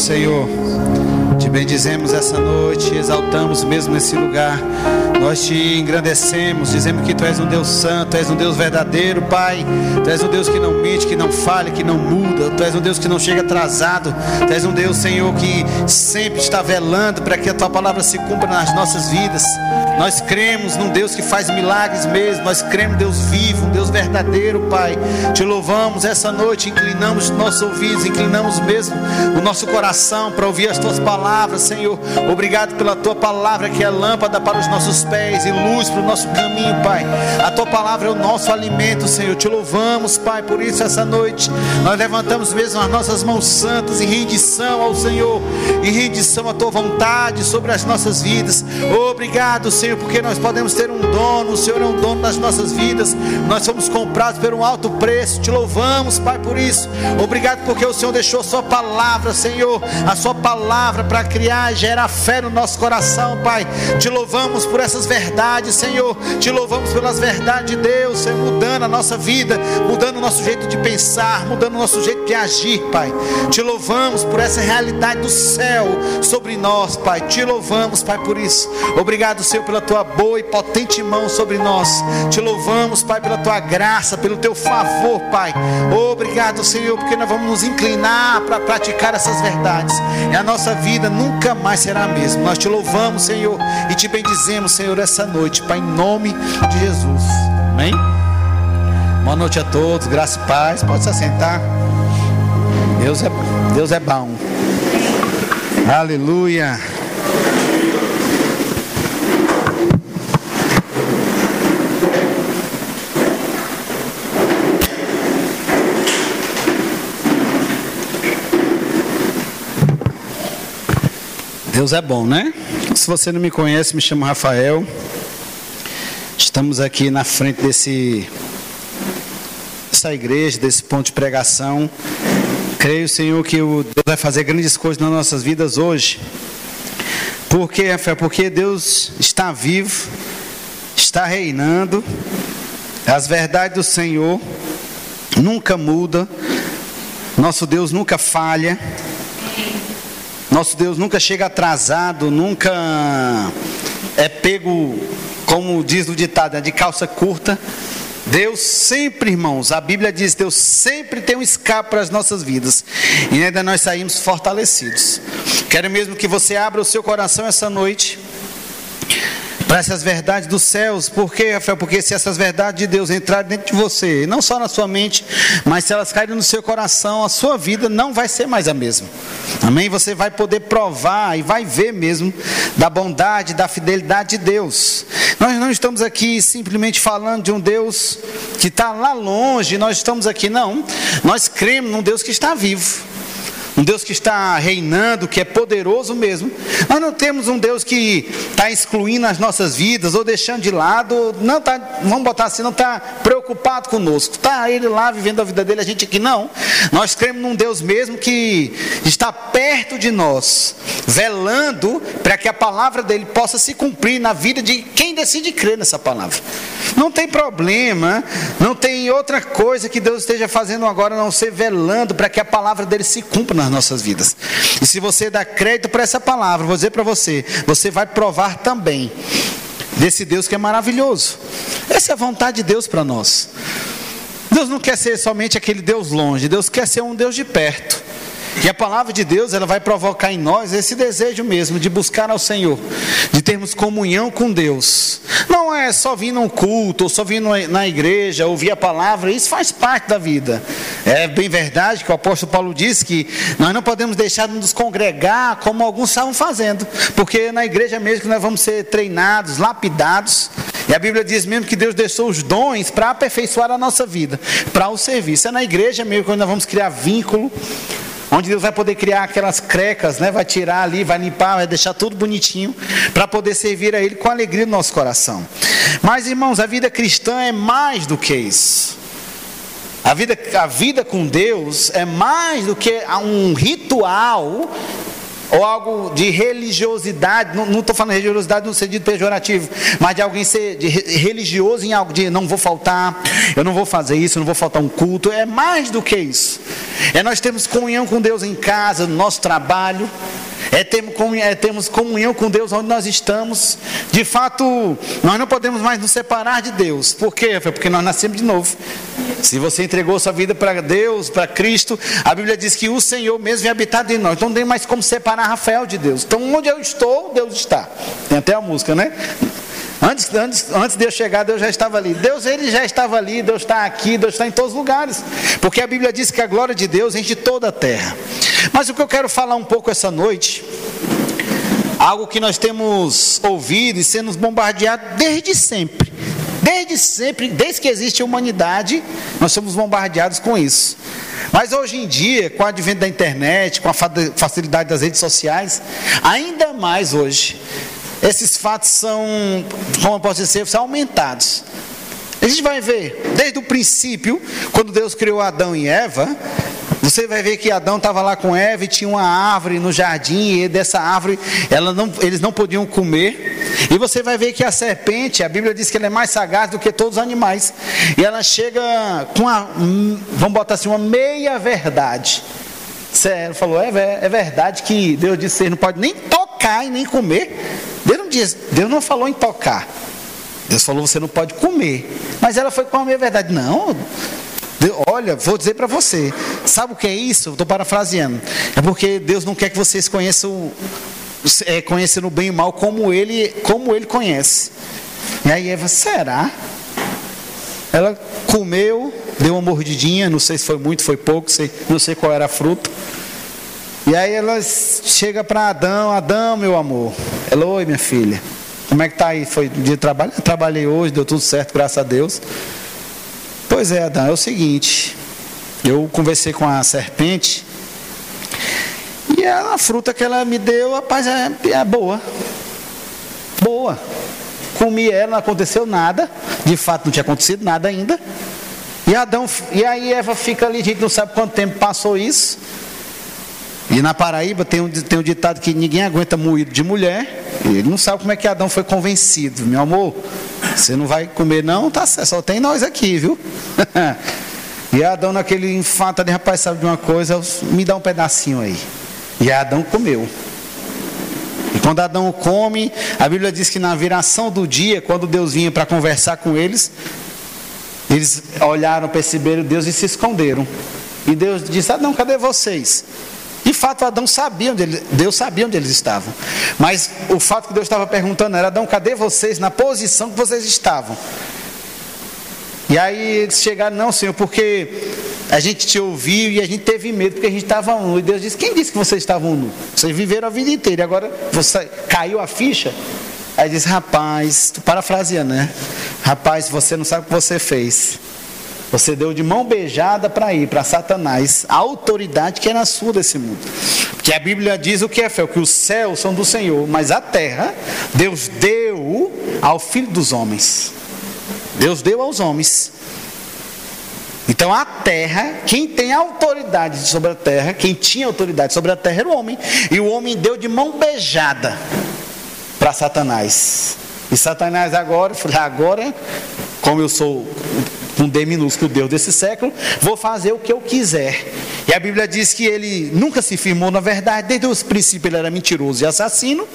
Senhor. Te bendizemos essa noite, exaltamos mesmo nesse lugar. Nós te engrandecemos, dizemos que Tu és um Deus santo, Tu és um Deus verdadeiro, Pai. Tu és um Deus que não mente, que não falha, que não muda. Tu és um Deus que não chega atrasado. Tu és um Deus, Senhor, que sempre está velando para que a Tua palavra se cumpra nas nossas vidas. Nós cremos num Deus que faz milagres mesmo. Nós cremos Deus vivo, um Deus verdadeiro, Pai. Te louvamos essa noite, inclinamos nossos ouvidos, inclinamos mesmo o nosso coração para ouvir as Tuas palavras, Senhor. Obrigado pela Tua palavra que é lâmpada para os nossos pés e luz para o nosso caminho, Pai. A tua palavra é o nosso alimento, Senhor. Te louvamos, Pai, por isso essa noite nós levantamos mesmo as nossas mãos santas em rendição ao Senhor, em rendição à tua vontade sobre as nossas vidas. Obrigado, Senhor, porque nós podemos ter um dono, o Senhor é um dono das nossas vidas. Nós somos comprados por um alto preço. Te louvamos, Pai, por isso. Obrigado porque o Senhor deixou a sua palavra, Senhor, a sua palavra para criar e gerar fé no nosso coração, Pai. Te louvamos por essas verdades, Senhor. Te louvamos pelas verdades de Deus, Senhor, mudando a nossa vida, mudando o nosso jeito de pensar, mudando o nosso jeito de agir, Pai. Te louvamos por essa realidade do céu sobre nós, Pai. Te louvamos, Pai, por isso. Obrigado, Senhor, pela tua boa e potente mão sobre nós. Te louvamos, Pai, pela tua graça, pelo teu favor, Pai. Obrigado, Senhor, porque nós vamos nos inclinar para praticar essas verdades. E a nossa vida nunca mais será a mesma. Nós te louvamos, Senhor, e te bendizemos, Senhor, essa noite, Pai, em nome de Jesus. Amém? Boa noite a todos, graça e paz. Pode se assentar. Deus é, Deus é bom. Aleluia. Deus é bom, né? Se você não me conhece, me chamo Rafael. Estamos aqui na frente desse dessa igreja, desse ponto de pregação. Creio, Senhor, que o Deus vai fazer grandes coisas nas nossas vidas hoje. Por quê, Rafael? Porque Deus está vivo, está reinando. As verdades do Senhor nunca mudam. Nosso Deus nunca falha. Nosso Deus nunca chega atrasado, nunca é pego, como diz o ditado, né, de calça curta. Deus sempre, irmãos, a Bíblia diz: Deus sempre tem um escape para as nossas vidas e ainda nós saímos fortalecidos. Quero mesmo que você abra o seu coração essa noite para essas verdades dos céus. Por quê, Rafael? Porque se essas verdades de Deus entrarem dentro de você, não só na sua mente, mas se elas caírem no seu coração, a sua vida não vai ser mais a mesma. Amém? Você vai poder provar e vai ver mesmo da bondade, da fidelidade de Deus. Nós não estamos aqui simplesmente falando de um Deus que está lá longe, nós estamos aqui, não. Nós cremos num Deus que está vivo um Deus que está reinando, que é poderoso mesmo. Nós não temos um Deus que está excluindo as nossas vidas ou deixando de lado, não está, vamos botar assim, não está preocupado conosco. Está ele lá vivendo a vida dele, a gente aqui não. Nós cremos num Deus mesmo que está perto de nós, velando para que a palavra dele possa se cumprir na vida de quem decide crer nessa palavra. Não tem problema, não tem outra coisa que Deus esteja fazendo agora não ser velando para que a palavra dele se cumpra nas nossas vidas. E se você dá crédito para essa palavra, vou dizer para você, você vai provar também desse Deus que é maravilhoso. Essa é a vontade de Deus para nós. Deus não quer ser somente aquele Deus longe, Deus quer ser um Deus de perto. E a palavra de Deus, ela vai provocar em nós esse desejo mesmo de buscar ao Senhor, de termos comunhão com Deus. Não é só vir num culto, ou só vir na igreja, ouvir a palavra, isso faz parte da vida. É bem verdade que o apóstolo Paulo disse que nós não podemos deixar de nos congregar como alguns estavam fazendo, porque na igreja mesmo que nós vamos ser treinados, lapidados. E a Bíblia diz mesmo que Deus deixou os dons para aperfeiçoar a nossa vida, para o serviço. É na igreja mesmo que nós vamos criar vínculo onde Deus vai poder criar aquelas crecas, né? vai tirar ali, vai limpar, vai deixar tudo bonitinho, para poder servir a Ele com alegria no nosso coração. Mas, irmãos, a vida cristã é mais do que isso. A vida, a vida com Deus é mais do que um ritual ou algo de religiosidade, não estou falando religiosidade no sentido pejorativo, mas de alguém ser de religioso em algo de não vou faltar, eu não vou fazer isso, não vou faltar um culto, é mais do que isso. É nós temos comunhão com Deus em casa, no nosso trabalho, é termos, comunhão, é termos comunhão com Deus onde nós estamos. De fato, nós não podemos mais nos separar de Deus. Por quê? Porque nós nascemos de novo. Se você entregou sua vida para Deus, para Cristo, a Bíblia diz que o Senhor mesmo vem habitar de nós. Então não tem mais como separar Rafael de Deus. Então onde eu estou, Deus está. Tem até a música, né? Antes, antes, antes de eu chegar, Deus já estava ali. Deus, ele já estava ali, Deus está aqui, Deus está em todos os lugares. Porque a Bíblia diz que a glória de Deus enche toda a terra. Mas o que eu quero falar um pouco essa noite, algo que nós temos ouvido e sendo bombardeados desde sempre. Desde sempre, desde que existe a humanidade, nós somos bombardeados com isso. Mas hoje em dia, com o advento da internet, com a facilidade das redes sociais, ainda mais hoje, esses fatos são, como eu posso dizer, são aumentados. A gente vai ver, desde o princípio, quando Deus criou Adão e Eva, você vai ver que Adão estava lá com Eva e tinha uma árvore no jardim, e dessa árvore não, eles não podiam comer. E você vai ver que a serpente, a Bíblia diz que ela é mais sagaz do que todos os animais. E ela chega com a, vamos botar assim, uma meia verdade. Sério, falou, é, é verdade que Deus disse que não pode nem tocar e nem comer. Deus não, diz, Deus não falou em tocar. Deus falou você não pode comer. Mas ela foi com a verdade. Não, Olha, vou dizer para você, sabe o que é isso? Estou parafraseando. É porque Deus não quer que vocês conheçam, é, o bem e o mal como ele, como ele conhece. E aí Eva, será? Ela comeu, deu uma mordidinha, não sei se foi muito, foi pouco, sei, não sei qual era a fruta. E aí ela chega para Adão, Adão, meu amor. Ela, oi, minha filha. Como é que tá aí? Foi dia de trabalho? Trabalhei hoje, deu tudo certo, graças a Deus. Pois é, Adão, é o seguinte. Eu conversei com a serpente e a fruta que ela me deu, rapaz, é, é boa. Boa. Comi ela, não aconteceu nada. De fato, não tinha acontecido nada ainda. E Adão, e aí Eva fica ali, a gente não sabe quanto tempo passou isso. E na Paraíba tem um, tem um ditado que ninguém aguenta moído de mulher. E ele não sabe como é que Adão foi convencido. Meu amor, você não vai comer não? Tá certo, só tem nós aqui, viu? e Adão naquele infarto de rapaz, sabe de uma coisa? Me dá um pedacinho aí. E Adão comeu. E quando Adão come, a Bíblia diz que na viração do dia, quando Deus vinha para conversar com eles, eles olharam, perceberam Deus e se esconderam. E Deus disse: Adão, cadê vocês? De fato, Adão sabia onde ele, Deus sabia onde eles estavam. Mas o fato que Deus estava perguntando era: Adão, cadê vocês na posição que vocês estavam? E aí eles chegaram: Não, Senhor, porque a gente te ouviu e a gente teve medo porque a gente estava nu. E Deus disse: Quem disse que vocês estavam nu? Vocês viveram a vida inteira e agora você caiu a ficha. Aí disse: Rapaz, parafraseando, né? Rapaz, você não sabe o que você fez. Você deu de mão beijada para ir para Satanás, a autoridade que é na sua desse mundo. Porque a Bíblia diz o que é fé, que os céus são do Senhor, mas a terra Deus deu ao filho dos homens. Deus deu aos homens. Então a terra, quem tem autoridade sobre a terra, quem tinha autoridade sobre a terra era o homem. E o homem deu de mão beijada para Satanás. E Satanás agora, agora, como eu sou um D minúsculo Deus desse século, vou fazer o que eu quiser. E a Bíblia diz que ele nunca se firmou na verdade, desde os princípios ele era mentiroso e assassino.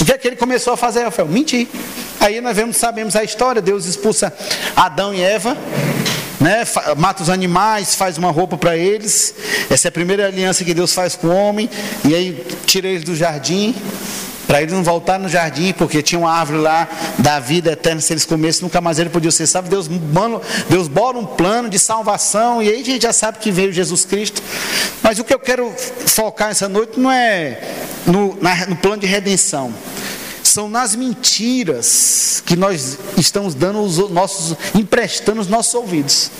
O que é que ele começou a fazer? Rafael? Mentir. Aí nós vemos, sabemos a história: Deus expulsa Adão e Eva. Né, mata os animais, faz uma roupa para eles. Essa é a primeira aliança que Deus faz com o homem. E aí tira eles do jardim para eles não voltar no jardim, porque tinha uma árvore lá da vida eterna, se eles comessem, nunca mais ele podia ser salvo. Deus, mano, Deus bora um plano de salvação, e aí a gente já sabe que veio Jesus Cristo. Mas o que eu quero focar essa noite não é no, na, no plano de redenção são nas mentiras que nós estamos dando os nossos, emprestando os nossos ouvidos.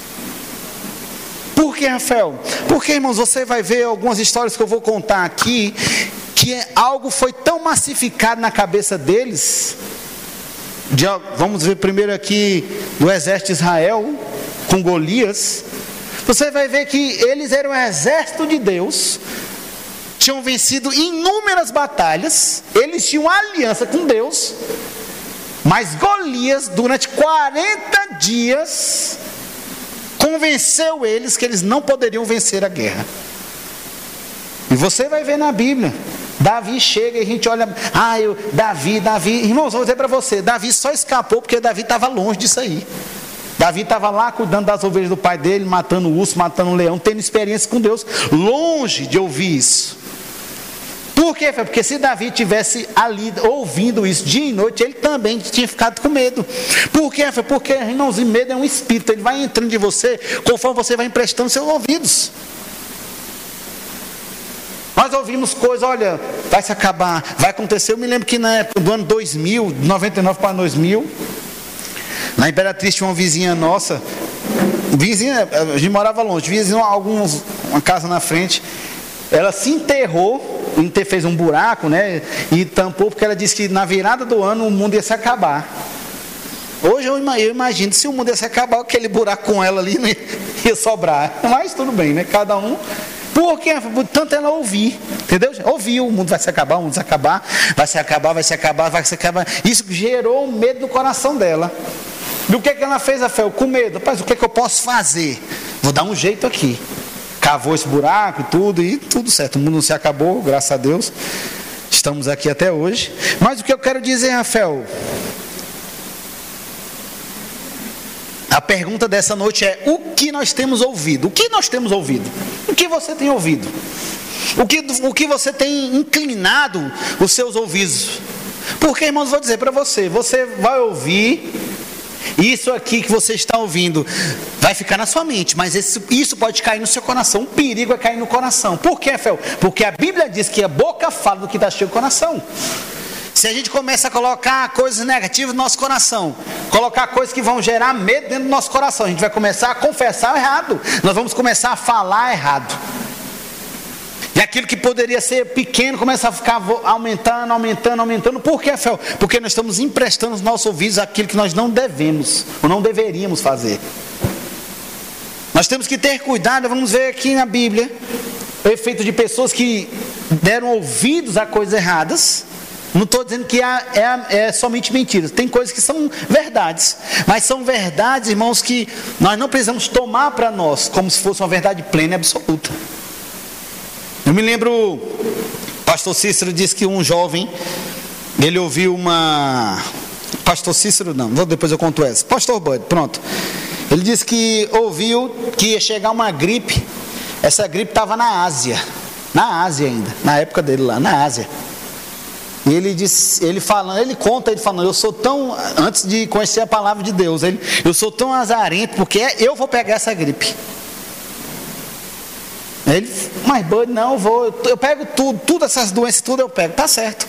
Por que, Rafael? Porque, irmãos, você vai ver algumas histórias que eu vou contar aqui que algo foi tão massificado na cabeça deles. De, vamos ver primeiro aqui do exército de Israel com Golias. Você vai ver que eles eram o exército de Deus tinham vencido inúmeras batalhas, eles tinham aliança com Deus, mas Golias, durante 40 dias, convenceu eles que eles não poderiam vencer a guerra. E você vai ver na Bíblia. Davi chega e a gente olha, ah, eu, Davi, Davi, irmãos, vou dizer para você, Davi só escapou porque Davi estava longe disso aí. Davi estava lá cuidando das ovelhas do pai dele, matando o urso, matando o leão, tendo experiência com Deus, longe de ouvir isso. Por quê? Porque se Davi tivesse ali ouvindo isso dia e noite, ele também tinha ficado com medo. Por quê? Porque, irmãozinho, medo é um espírito, ele vai entrando de você conforme você vai emprestando seus ouvidos. Nós ouvimos coisas, olha, vai se acabar, vai acontecer. Eu me lembro que na época do ano 2000, 99 para 2000, na Imperatriz tinha uma vizinha nossa, vizinha, a gente morava longe, vizinha alguns, uma casa na frente, ela se enterrou fez um buraco, né? E tampou porque ela disse que na virada do ano o mundo ia se acabar. Hoje eu imagino, se o mundo ia se acabar, aquele buraco com ela ali não ia sobrar. Mas tudo bem, né? Cada um. Porque tanto ela ouvir, entendeu? Ouviu, o mundo vai se acabar, o mundo vai se acabar, vai se acabar, vai se acabar, vai se acabar. Isso gerou um medo no coração dela. Do que, que ela fez, Rafael? Com medo. Rapaz, o que, que eu posso fazer? Vou dar um jeito aqui cavou esse buraco e tudo, e tudo certo. O mundo não se acabou, graças a Deus. Estamos aqui até hoje. Mas o que eu quero dizer, Rafael? A pergunta dessa noite é: o que nós temos ouvido? O que nós temos ouvido? O que você tem ouvido? O que, o que você tem inclinado os seus ouvidos? Porque, irmãos, vou dizer para você: você vai ouvir isso aqui que você está ouvindo vai ficar na sua mente, mas esse, isso pode cair no seu coração. O perigo é cair no coração. Por quê, Fel? Porque a Bíblia diz que a boca fala do que está cheio do coração. Se a gente começa a colocar coisas negativas no nosso coração, colocar coisas que vão gerar medo dentro do nosso coração, a gente vai começar a confessar errado. Nós vamos começar a falar errado. E aquilo que poderia ser pequeno começa a ficar aumentando, aumentando, aumentando. Por que, Fel? Porque nós estamos emprestando os nossos ouvidos àquilo que nós não devemos, ou não deveríamos fazer. Nós temos que ter cuidado, vamos ver aqui na Bíblia, o efeito de pessoas que deram ouvidos a coisas erradas. Não estou dizendo que é, é, somente mentiras. Tem coisas que são verdades. Mas são verdades, irmãos, que nós não precisamos tomar para nós como se fosse uma verdade plena e absoluta. Eu me lembro, pastor Cícero disse que um jovem, ele ouviu uma. Pastor Cícero não, depois eu conto essa. Pastor Bud, pronto. Ele disse que ouviu que ia chegar uma gripe. Essa gripe estava na Ásia. Na Ásia ainda, na época dele lá, na Ásia. E ele disse, ele falando, ele conta, ele falando, eu sou tão, antes de conhecer a palavra de Deus, ele, eu sou tão azarento, porque eu vou pegar essa gripe. Ele, mas Bud, não, eu vou, eu pego tudo, todas essas doenças, tudo eu pego, tá certo.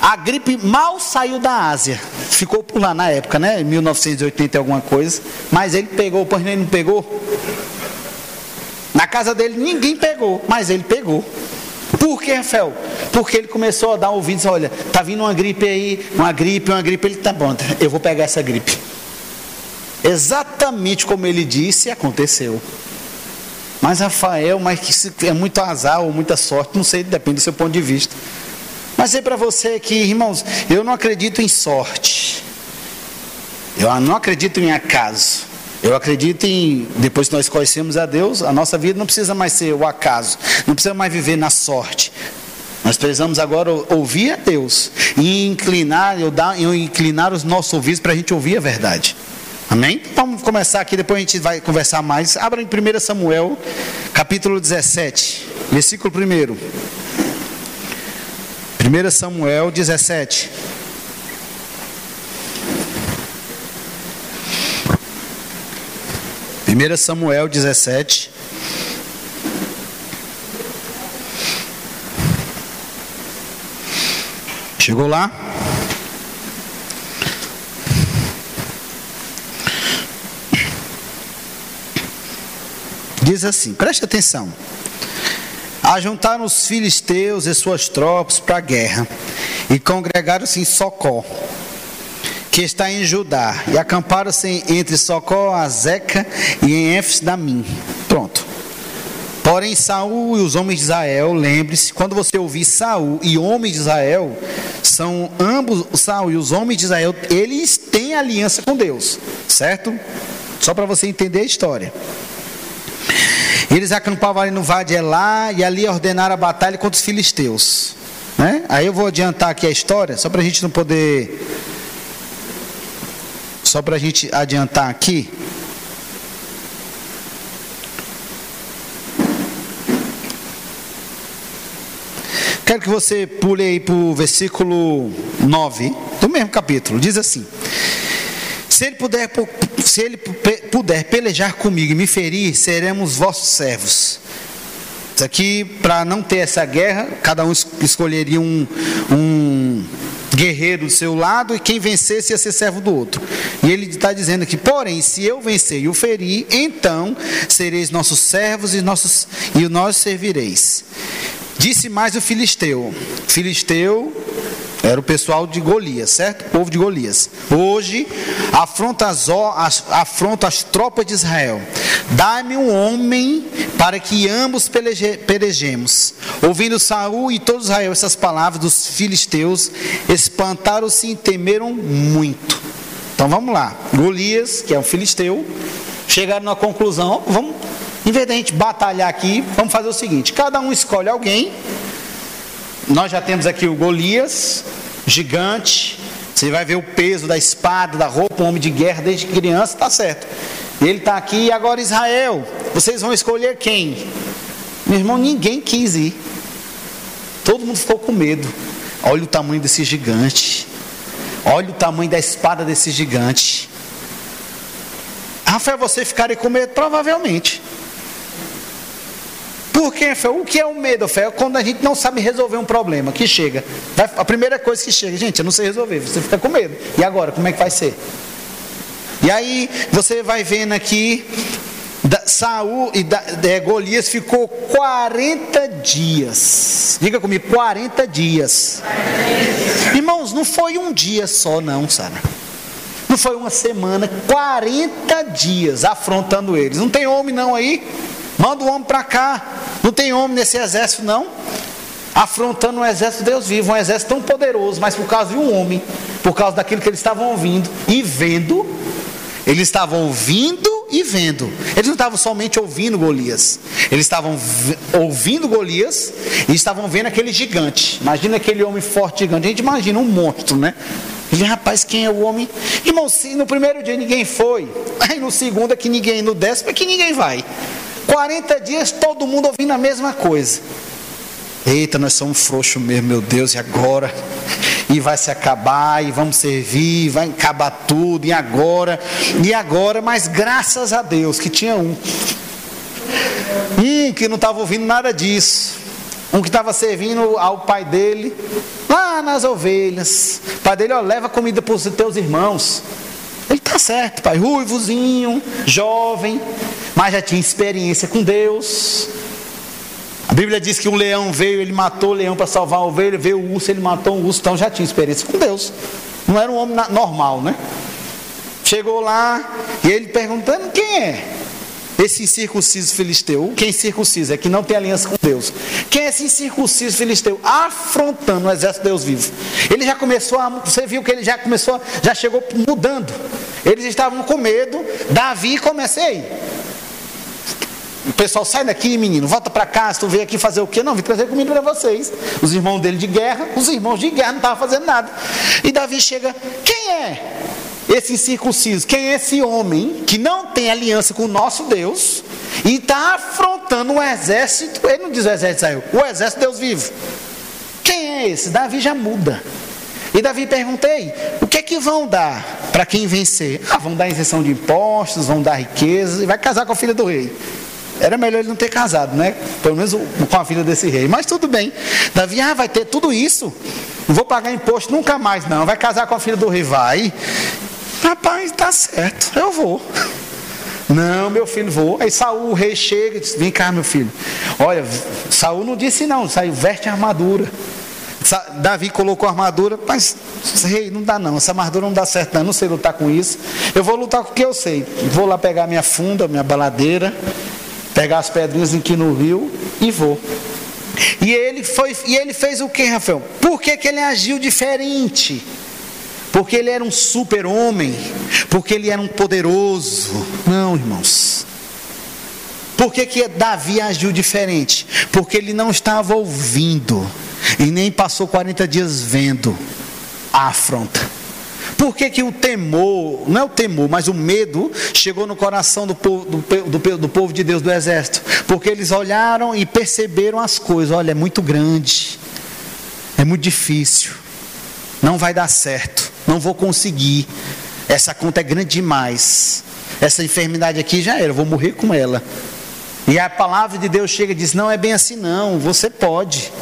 A gripe mal saiu da Ásia, ficou por lá na época, né? 1980 alguma coisa, mas ele pegou, pois ele não pegou. Na casa dele ninguém pegou, mas ele pegou. Por que, Rafael? Porque ele começou a dar ouvidos, olha, tá vindo uma gripe aí, uma gripe, uma gripe, ele tá bom, eu vou pegar essa gripe. Exatamente como ele disse, aconteceu. Mas Rafael, mas que é muito azar ou muita sorte, não sei, depende do seu ponto de vista. Mas é para você que, irmãos, eu não acredito em sorte. Eu não acredito em acaso. Eu acredito em, depois que nós conhecemos a Deus, a nossa vida não precisa mais ser o acaso, não precisa mais viver na sorte. Nós precisamos agora ouvir a Deus e inclinar, eu dar, eu inclinar os nossos ouvidos para a gente ouvir a verdade. Amém? Vamos começar aqui, depois a gente vai conversar mais. Abra em 1 Samuel, capítulo 17, versículo 1. 1 Samuel 17. Primeira Samuel 17. Chegou lá? Diz assim: preste atenção. Ajuntaram os filisteus e suas tropas para a guerra e congregaram-se em Socó, que está em Judá, e acamparam-se entre Socó, Azeca e em Éfes Damim. Pronto. Porém, Saul e os homens de Israel, lembre-se, quando você ouvir Saul e homens de Israel, são ambos, Saul e os homens de Israel, eles têm aliança com Deus, certo? Só para você entender a história. Eles acampavam ali no Vale Elá e ali ordenaram a batalha contra os filisteus. Né? Aí eu vou adiantar aqui a história, só para a gente não poder. Só para a gente adiantar aqui. Quero que você pule aí para o versículo 9 do mesmo capítulo. Diz assim: Se ele puder, se ele puder pelejar comigo e me ferir, seremos vossos servos. Isso aqui, para não ter essa guerra, cada um escolheria um, um guerreiro do seu lado e quem vencesse ia ser servo do outro. E ele está dizendo aqui: porém, se eu vencer e o ferir, então sereis nossos servos e, nossos, e nós servireis. Disse mais o filisteu. Filisteu era o pessoal de Golias, certo? O povo de Golias. Hoje, afronta as, afronta as tropas de Israel. Dá-me um homem para que ambos pelejemos. Ouvindo Saul e todo Israel essas palavras dos filisteus, espantaram-se e temeram muito. Então vamos lá. Golias, que é um filisteu, chegaram na conclusão: vamos em vez de a gente batalhar aqui, vamos fazer o seguinte: cada um escolhe alguém. Nós já temos aqui o Golias, gigante. Você vai ver o peso da espada, da roupa, um homem de guerra desde criança, está certo. Ele está aqui e agora Israel. Vocês vão escolher quem? Meu irmão, ninguém quis ir. Todo mundo ficou com medo. Olha o tamanho desse gigante. Olha o tamanho da espada desse gigante. Rafael, você ficaria com medo? Provavelmente. Por que, fé? O que é o medo, fé? É quando a gente não sabe resolver um problema, que chega. A primeira coisa que chega, gente, eu não sei resolver, você fica com medo. E agora, como é que vai ser? E aí, você vai vendo aqui, Saul e da, de, Golias ficou 40 dias. Diga comigo, 40 dias. Irmãos, não foi um dia só, não, Sara. Não foi uma semana, 40 dias afrontando eles. Não tem homem não aí? Manda o homem para cá. Não tem homem nesse exército, não. Afrontando um exército de Deus vivo, um exército tão poderoso, mas por causa de um homem, por causa daquilo que eles estavam ouvindo e vendo, eles estavam ouvindo e vendo. Eles não estavam somente ouvindo Golias, eles estavam ouvindo Golias e estavam vendo aquele gigante. Imagina aquele homem forte gigante. A gente imagina um monstro, né? E rapaz, quem é o homem? Irmão, se no primeiro dia ninguém foi, aí no segundo é que ninguém, no décimo é que ninguém vai. 40 dias todo mundo ouvindo a mesma coisa. Eita, nós somos frouxos mesmo, meu Deus, e agora? E vai se acabar, e vamos servir, vai acabar tudo, e agora? E agora? Mas graças a Deus que tinha um. Um que não estava ouvindo nada disso. Um que estava servindo ao pai dele, lá nas ovelhas. O pai dele, ó, leva comida para os teus irmãos. Ele está certo, pai, ruivozinho, jovem, mas já tinha experiência com Deus. A Bíblia diz que um leão veio, ele matou o leão para salvar a ovelha, veio o urso, ele matou o urso, então já tinha experiência com Deus. Não era um homem normal, né? Chegou lá e ele perguntando quem é. Esse incircunciso filisteu, quem circuncisa é que não tem aliança com Deus. Quem é esse incircunciso filisteu? Afrontando o exército de Deus vivo. Ele já começou a. Você viu que ele já começou, já chegou mudando. Eles estavam com medo. Davi comecei. O pessoal sai daqui, menino, volta para casa, tu veio aqui fazer o quê? Não, vim trazer comida para vocês. Os irmãos dele de guerra, os irmãos de guerra não estavam fazendo nada. E Davi chega, quem é? esse incircunciso, quem é esse homem que não tem aliança com o nosso Deus e está afrontando um exército, ele não diz o exército saiu, o exército de Deus vivo. Quem é esse? Davi já muda. E Davi perguntei: o que é que vão dar para quem vencer? Ah, vão dar isenção de impostos, vão dar riquezas e vai casar com a filha do rei. Era melhor ele não ter casado, né? Pelo menos com a filha desse rei. Mas tudo bem. Davi, ah, vai ter tudo isso. Não vou pagar imposto nunca mais, não. Vai casar com a filha do rei, vai. Rapaz, tá certo, eu vou. Não, meu filho, vou. Aí Saul, o rei, chega e diz: Vem cá, meu filho. Olha, Saul não disse não, saiu, veste a armadura. Davi colocou a armadura, mas rei, não dá não, essa armadura não dá certo, não, não sei lutar com isso. Eu vou lutar com o que eu sei. Vou lá pegar minha funda, minha baladeira, pegar as pedrinhas aqui no rio e vou. E ele, foi, e ele fez o que, Rafael? Por que, que ele agiu diferente? Porque ele era um super-homem? Porque ele era um poderoso? Não, irmãos. Por que, que Davi agiu diferente? Porque ele não estava ouvindo e nem passou 40 dias vendo a afronta. Por que, que o temor, não é o temor, mas o medo chegou no coração do povo, do, do, do povo de Deus, do exército? Porque eles olharam e perceberam as coisas: olha, é muito grande, é muito difícil, não vai dar certo, não vou conseguir, essa conta é grande demais, essa enfermidade aqui já era, eu vou morrer com ela. E a palavra de Deus chega e diz: não é bem assim, não, você pode.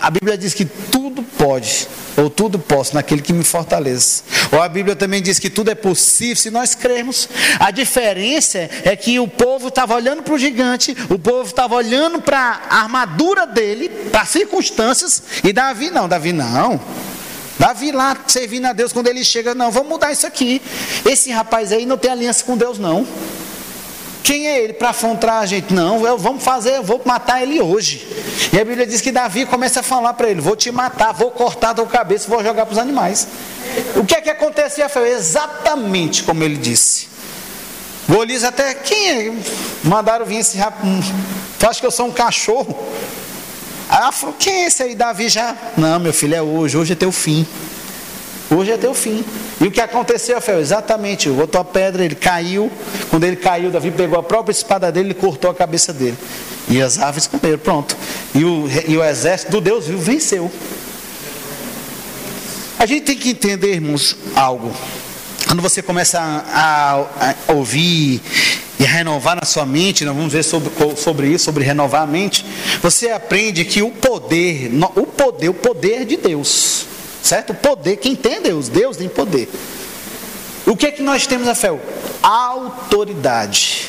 A Bíblia diz que tudo pode, ou tudo posso naquele que me fortalece. Ou a Bíblia também diz que tudo é possível se nós crermos. A diferença é que o povo estava olhando para o gigante, o povo estava olhando para a armadura dele, para as circunstâncias, e Davi não, Davi não. Davi lá servindo a Deus, quando ele chega, não, vamos mudar isso aqui. Esse rapaz aí não tem aliança com Deus, não. Quem é ele para afrontar a gente? Não, eu, vamos fazer, eu vou matar ele hoje. E a Bíblia diz que Davi começa a falar para ele: Vou te matar, vou cortar tua cabeça, vou jogar para os animais. O que é que acontecia? Foi exatamente como ele disse. Golias até, quem é? Mandaram vir esse rapaz. Tu acha que eu sou um cachorro? Aí Quem é esse aí? Davi já. Não, meu filho, é hoje, hoje é teu fim. Hoje é teu fim. E o que aconteceu, Fel? Exatamente, botou a pedra, ele caiu. Quando ele caiu, Davi pegou a própria espada dele e cortou a cabeça dele. E as aves comeram, pronto. E o, e o exército do Deus vivo venceu. A gente tem que entender, irmãos, algo. Quando você começa a, a, a ouvir e renovar na sua mente, nós vamos ver sobre, sobre isso, sobre renovar a mente. Você aprende que o poder, o poder, o poder de Deus. Certo? Poder, quem tem é Deus, Deus tem poder. O que é que nós temos fé? Autoridade.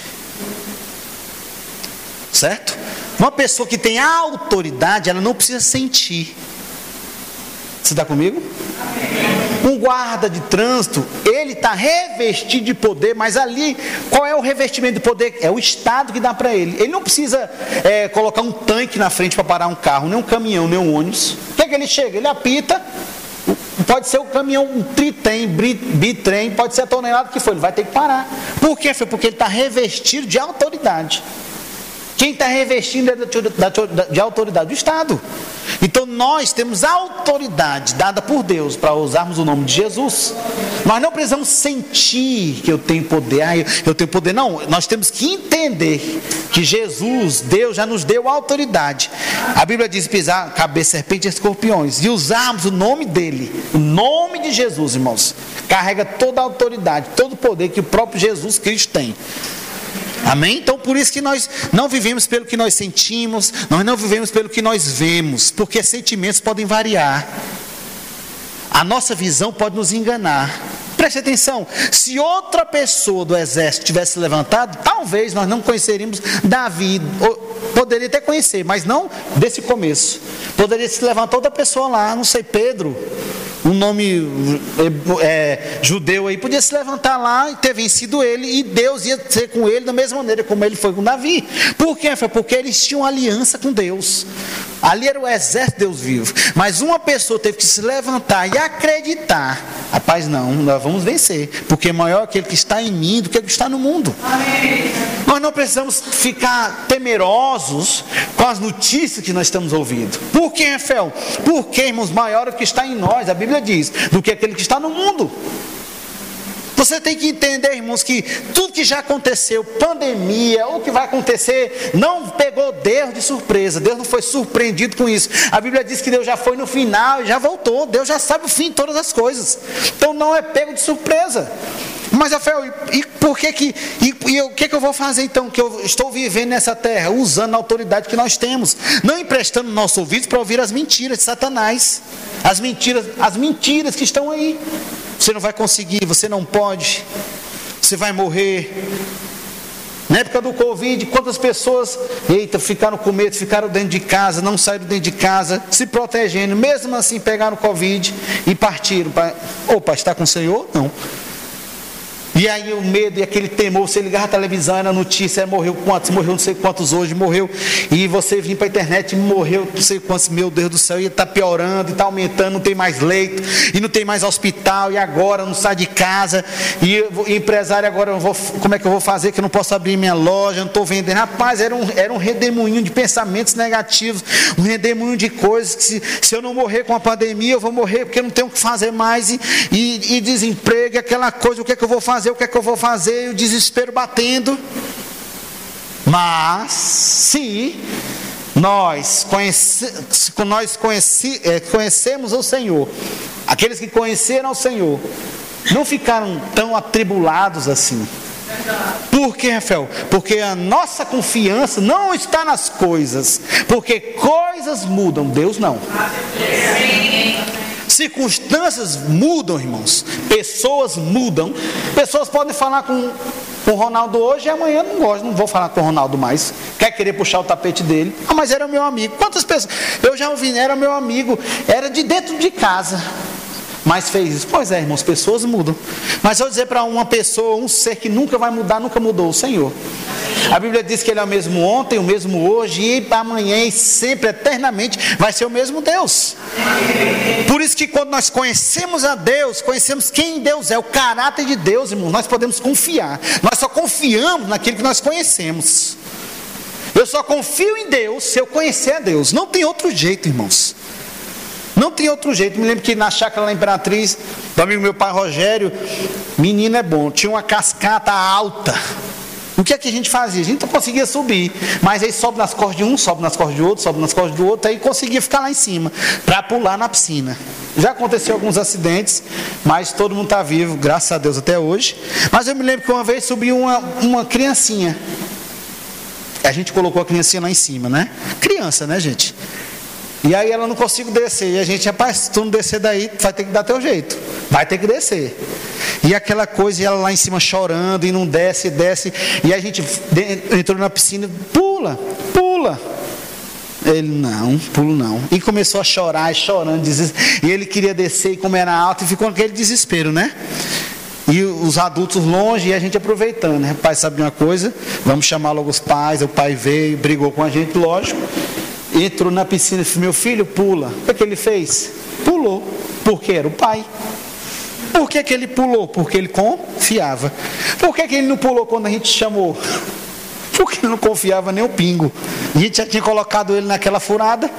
Certo? Uma pessoa que tem autoridade, ela não precisa sentir. Você está comigo? Um guarda de trânsito, ele está revestido de poder, mas ali, qual é o revestimento de poder? É o Estado que dá para ele. Ele não precisa é, colocar um tanque na frente para parar um carro, nem um caminhão, nem um ônibus. O que é que ele chega? Ele apita, Pode ser o caminhão, um tritem, bitrem, pode ser a tonelada que for, ele vai ter que parar. Por quê? Foi porque ele está revestido de autoridade. Quem está revestindo é de autoridade? O Estado. Então nós temos autoridade dada por Deus para usarmos o nome de Jesus. Nós não precisamos sentir que eu tenho poder, ah, eu tenho poder. Não, nós temos que entender que Jesus, Deus, já nos deu autoridade. A Bíblia diz pisar cabeça, serpente e escorpiões. E usarmos o nome dele, o nome de Jesus, irmãos, carrega toda a autoridade, todo o poder que o próprio Jesus Cristo tem. Amém? Então por isso que nós não vivemos pelo que nós sentimos, nós não vivemos pelo que nós vemos, porque sentimentos podem variar. A nossa visão pode nos enganar. Preste atenção, se outra pessoa do exército tivesse levantado, talvez nós não conheceríamos Davi, poderia até conhecer, mas não desse começo. Poderia se levantar outra pessoa lá, não sei, Pedro, um nome é, judeu aí, podia se levantar lá e ter vencido ele, e Deus ia ser com ele da mesma maneira como ele foi com Davi. Por quê? Foi porque eles tinham aliança com Deus. Ali era o exército de Deus vivo. Mas uma pessoa teve que se levantar e acreditar: rapaz, não, nós vamos vencer, porque maior é aquele que está em mim do que o que está no mundo. Amém. Nós não precisamos ficar temerosos com as notícias que nós estamos ouvindo. Por quê, Rafael? Porque, irmãos, maior é o que está em nós. A Bíblia diz, do que aquele que está no mundo. Você tem que entender, irmãos, que tudo que já aconteceu, pandemia, ou que vai acontecer, não pegou Deus de surpresa. Deus não foi surpreendido com isso. A Bíblia diz que Deus já foi no final e já voltou. Deus já sabe o fim de todas as coisas. Então não é pego de surpresa. Mas, Rafael, e, e por que que, e, e o que que eu vou fazer então, que eu estou vivendo nessa terra, usando a autoridade que nós temos, não emprestando nosso ouvido para ouvir as mentiras de Satanás, as mentiras, as mentiras que estão aí. Você não vai conseguir, você não pode, você vai morrer. Na época do Covid, quantas pessoas, eita, ficaram com medo, ficaram dentro de casa, não saíram dentro de casa, se protegendo, mesmo assim pegaram Covid e partiram. Para, opa, está com o Senhor? Não. E aí o medo e aquele temor, você ligar a televisão, era notícia, morreu quantos, morreu não sei quantos hoje, morreu. E você vir para a internet morreu não sei quantos, meu Deus do céu, e está piorando, está aumentando, não tem mais leito, e não tem mais hospital, e agora não sai de casa, e, e empresário agora, eu vou, como é que eu vou fazer que eu não posso abrir minha loja, não estou vendendo. Rapaz, era um, era um redemoinho de pensamentos negativos, um redemoinho de coisas que se, se eu não morrer com a pandemia, eu vou morrer porque eu não tenho o que fazer mais, e, e, e desemprego, aquela coisa, o que é que eu vou fazer? Fazer, o que é que eu vou fazer? E o desespero batendo. Mas, se nós, conhece, se nós conheci, é, conhecemos o Senhor, aqueles que conheceram o Senhor, não ficaram tão atribulados assim. Por que, Rafael? Porque a nossa confiança não está nas coisas, porque coisas mudam, Deus não. Circunstâncias mudam, irmãos. Pessoas mudam. Pessoas podem falar com, o Ronaldo hoje e amanhã não gosto, não vou falar com o Ronaldo mais. Quer querer puxar o tapete dele. Ah, mas era meu amigo. Quantas pessoas? Eu já ouvi, era meu amigo. Era de dentro de casa mas fez isso. Pois é, irmãos, pessoas mudam. Mas eu dizer para uma pessoa, um ser que nunca vai mudar, nunca mudou, o Senhor. A Bíblia diz que Ele é o mesmo ontem, o mesmo hoje, e amanhã, e sempre, eternamente, vai ser o mesmo Deus. Por isso que quando nós conhecemos a Deus, conhecemos quem Deus é, o caráter de Deus, irmãos, nós podemos confiar. Nós só confiamos naquilo que nós conhecemos. Eu só confio em Deus se eu conhecer a Deus. Não tem outro jeito, irmãos. Não tem outro jeito. Me lembro que na chácara da Imperatriz, do amigo meu pai Rogério, menino é bom, tinha uma cascata alta. O que é que a gente fazia? A gente não conseguia subir, mas aí sobe nas costas de um, sobe nas costas de outro, sobe nas costas do outro, aí conseguia ficar lá em cima, para pular na piscina. Já aconteceu alguns acidentes, mas todo mundo está vivo, graças a Deus até hoje. Mas eu me lembro que uma vez subiu uma, uma criancinha. A gente colocou a criancinha lá em cima, né? Criança, né, gente? E aí ela não conseguiu descer. E a gente, rapaz, se tu não descer daí, vai ter que dar teu jeito. Vai ter que descer. E aquela coisa, e ela lá em cima chorando, e não desce, desce. E a gente entrou na piscina, pula, pula. Ele, não, pulo não. E começou a chorar, chorando, e ele queria descer, e como era alto, e ficou aquele desespero, né? E os adultos longe e a gente aproveitando. Né? Pai, sabe uma coisa? Vamos chamar logo os pais. O pai veio, brigou com a gente, lógico entrou na piscina e disse: Meu filho, pula. O que, é que ele fez? Pulou, porque era o pai. Por que, que ele pulou? Porque ele confiava. Por que, que ele não pulou quando a gente chamou? Porque ele não confiava nem o pingo. A gente já tinha colocado ele naquela furada.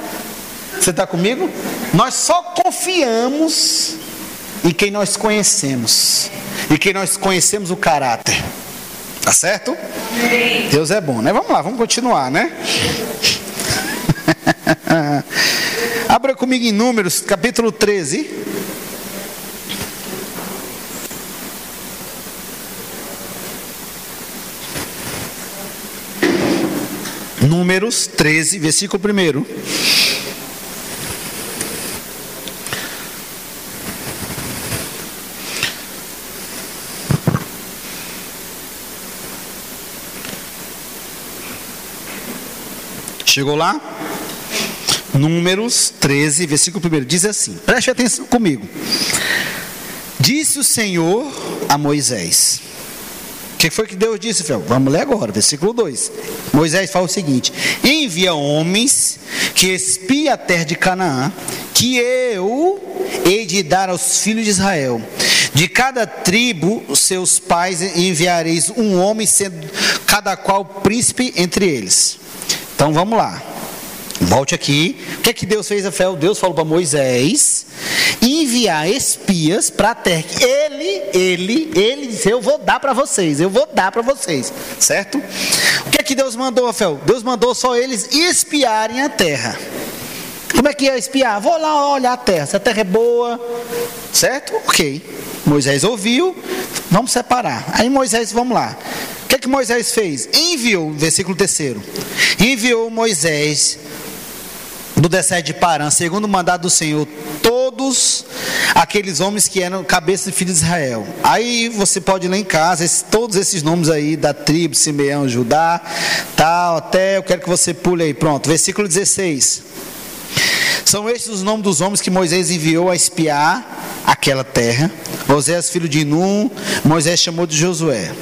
Você está comigo? Nós só confiamos em quem nós conhecemos. E quem nós conhecemos o caráter. Tá certo? Deus é bom, né? Vamos lá, vamos continuar, né? Abra comigo em Números, capítulo 13. Números 13, versículo 1. Chegou lá? Números 13, versículo 1, diz assim: preste atenção comigo. Disse o Senhor a Moisés. O que foi que Deus disse, Fel? Vamos ler agora, versículo 2. Moisés fala o seguinte: Envia homens que espiem a terra de Canaã, que eu hei de dar aos filhos de Israel. De cada tribo, seus pais enviareis um homem, sendo cada qual príncipe entre eles. Então vamos lá. Volte aqui. O que é que Deus fez, Rafael? Deus falou para Moisés enviar espias para a terra. Ele, ele, ele disse: Eu vou dar para vocês, eu vou dar para vocês. Certo? O que é que Deus mandou, Rafael? Deus mandou só eles espiarem a terra. Como é que ia espiar? Vou lá olhar a terra. Se a terra é boa, certo? Ok. Moisés ouviu, vamos separar. Aí Moisés, vamos lá. O que é que Moisés fez? Enviou, versículo 3. Enviou Moisés do deserto de Parã, segundo o mandado do Senhor, todos aqueles homens que eram cabeça de filhos de Israel. Aí você pode ler em casa todos esses nomes aí da tribo, Simeão, Judá, tal, até eu quero que você pule aí, pronto, versículo 16. São estes os nomes dos homens que Moisés enviou a espiar aquela terra. Oséias, filho de Num, Moisés chamou de Josué.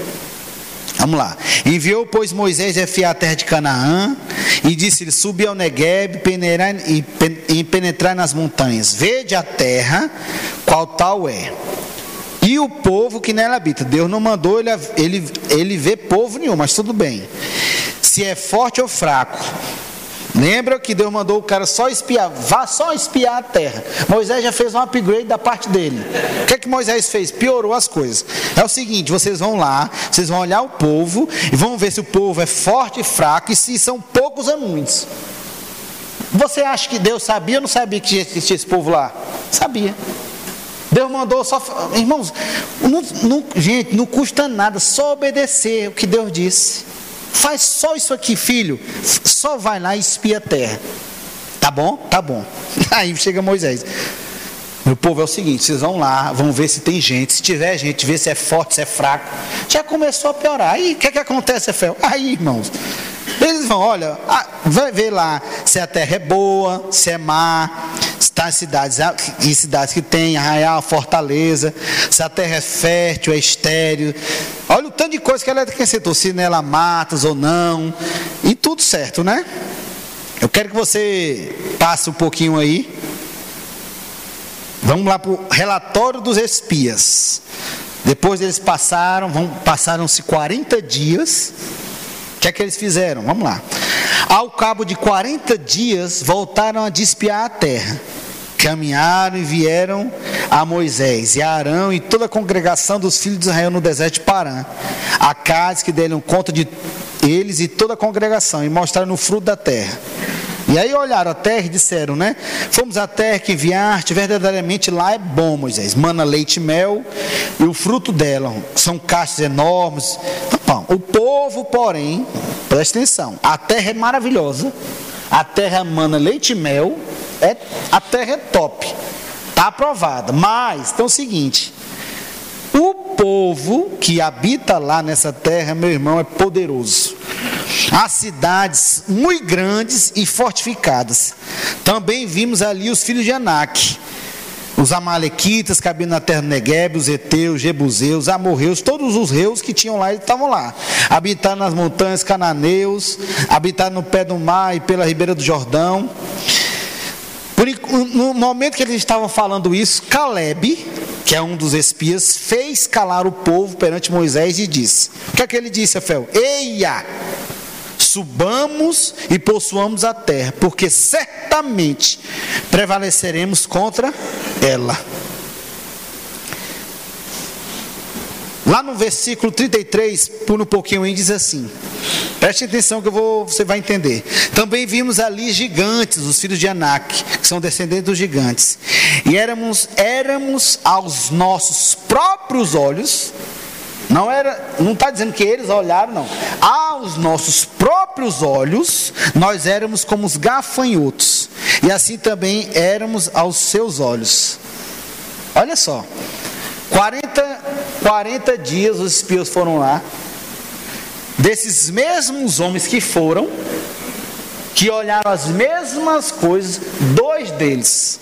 Vamos lá. Enviou, pois, Moisés a espiar a terra de Canaã e disse-lhe: Subi ao Negueb e penetrai nas montanhas. Vede a terra, qual tal é. E o povo que nela habita. Deus não mandou ele, ele, ele ver povo nenhum, mas tudo bem. Se é forte ou fraco. Lembra que Deus mandou o cara só espiar, vá só espiar a terra. Moisés já fez um upgrade da parte dele. O que é que Moisés fez? Piorou as coisas. É o seguinte: vocês vão lá, vocês vão olhar o povo e vão ver se o povo é forte e fraco e se são poucos ou muitos. Você acha que Deus sabia ou não sabia que existia esse povo lá? Sabia. Deus mandou só. Irmãos, não, não, gente, não custa nada só obedecer o que Deus disse. Faz só isso aqui, filho. Só vai lá e espia a terra. Tá bom? Tá bom. Aí chega Moisés. Meu povo é o seguinte: vocês vão lá, vão ver se tem gente. Se tiver gente, ver se é forte, se é fraco. Já começou a piorar. Aí o que, é que acontece, Fel? Aí, irmãos, eles vão, olha, vai ver lá se a terra é boa, se é má, está em cidades, em cidades que tem arraial, fortaleza, se a terra é fértil, é estéreo. Olha o tanto de coisa que ela acrescentou, se nela matas ou não, e tudo certo, né? Eu quero que você passe um pouquinho aí. Vamos lá para o relatório dos espias. Depois eles passaram, passaram-se 40 dias que é que eles fizeram? Vamos lá. Ao cabo de 40 dias, voltaram a despiar a terra. Caminharam e vieram a Moisés e a Arão e toda a congregação dos filhos de Israel no deserto de Parã. A casa que deram conta de eles e toda a congregação e mostraram o fruto da terra. E aí olharam a terra e disseram, né? Fomos à terra que enviaste, verdadeiramente lá é bom, Moisés. Mana leite e mel, e o fruto dela são caixas enormes. Então, o povo, porém, presta atenção, a terra é maravilhosa, a terra mana leite e mel, é, a terra é top, está aprovada. Mas, então é o seguinte, o povo que habita lá nessa terra, meu irmão, é poderoso. Há cidades muito grandes e fortificadas. Também vimos ali os filhos de Anak. Os amalequitas que habiam na terra do os Eteus, Jebuseus, Amorreus, todos os reus que tinham lá, estavam lá. Habitaram nas montanhas cananeus, habitaram no pé do mar e pela ribeira do Jordão. No momento que eles estavam falando isso, Caleb, que é um dos espias, fez calar o povo perante Moisés e disse: O que é que ele disse, Afel? Eia! Subamos e possuamos a terra, porque certamente prevaleceremos contra ela. Lá no versículo 33, por um pouquinho aí, diz assim: Preste atenção que eu vou, você vai entender. Também vimos ali gigantes, os filhos de Anak, que são descendentes dos gigantes. E éramos, éramos aos nossos próprios olhos não era, não está dizendo que eles olharam, não. Aos nossos próprios olhos, nós éramos como os gafanhotos, e assim também éramos aos seus olhos. Olha só, 40, 40 dias os espios foram lá, desses mesmos homens que foram, que olharam as mesmas coisas, dois deles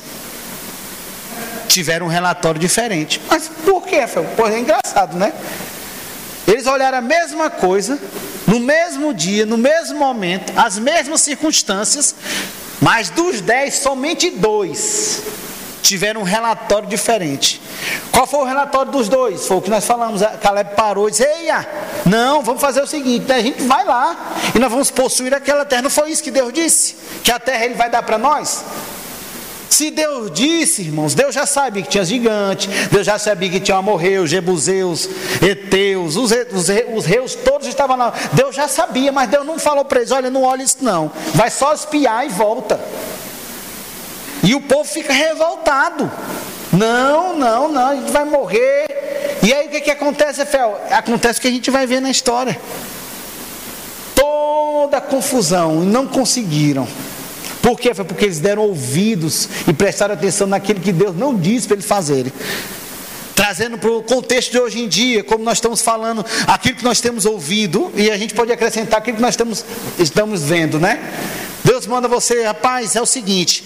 tiveram um relatório diferente. Mas por quê, Pois é engraçado, né? Eles olharam a mesma coisa, no mesmo dia, no mesmo momento, as mesmas circunstâncias, mas dos dez, somente dois tiveram um relatório diferente. Qual foi o relatório dos dois? Foi o que nós falamos. Caleb parou e disse: Eia, não, vamos fazer o seguinte: a gente vai lá e nós vamos possuir aquela terra. Não foi isso que Deus disse? Que a terra ele vai dar para nós? Se Deus disse, irmãos, Deus já sabia que tinha gigante, Deus já sabia que tinha amorreus, jebuseus, eteus, os, os, os reus todos estavam lá. Deus já sabia, mas Deus não falou para eles: olha, não olha isso não, vai só espiar e volta. E o povo fica revoltado. Não, não, não, a gente vai morrer. E aí o que, que acontece, Fel? Acontece o que a gente vai ver na história. Toda a confusão, não conseguiram. Por quê? Foi porque eles deram ouvidos e prestaram atenção naquilo que Deus não disse para eles fazerem. Trazendo para o contexto de hoje em dia, como nós estamos falando, aquilo que nós temos ouvido, e a gente pode acrescentar aquilo que nós estamos, estamos vendo, né? Deus manda você, rapaz, é o seguinte: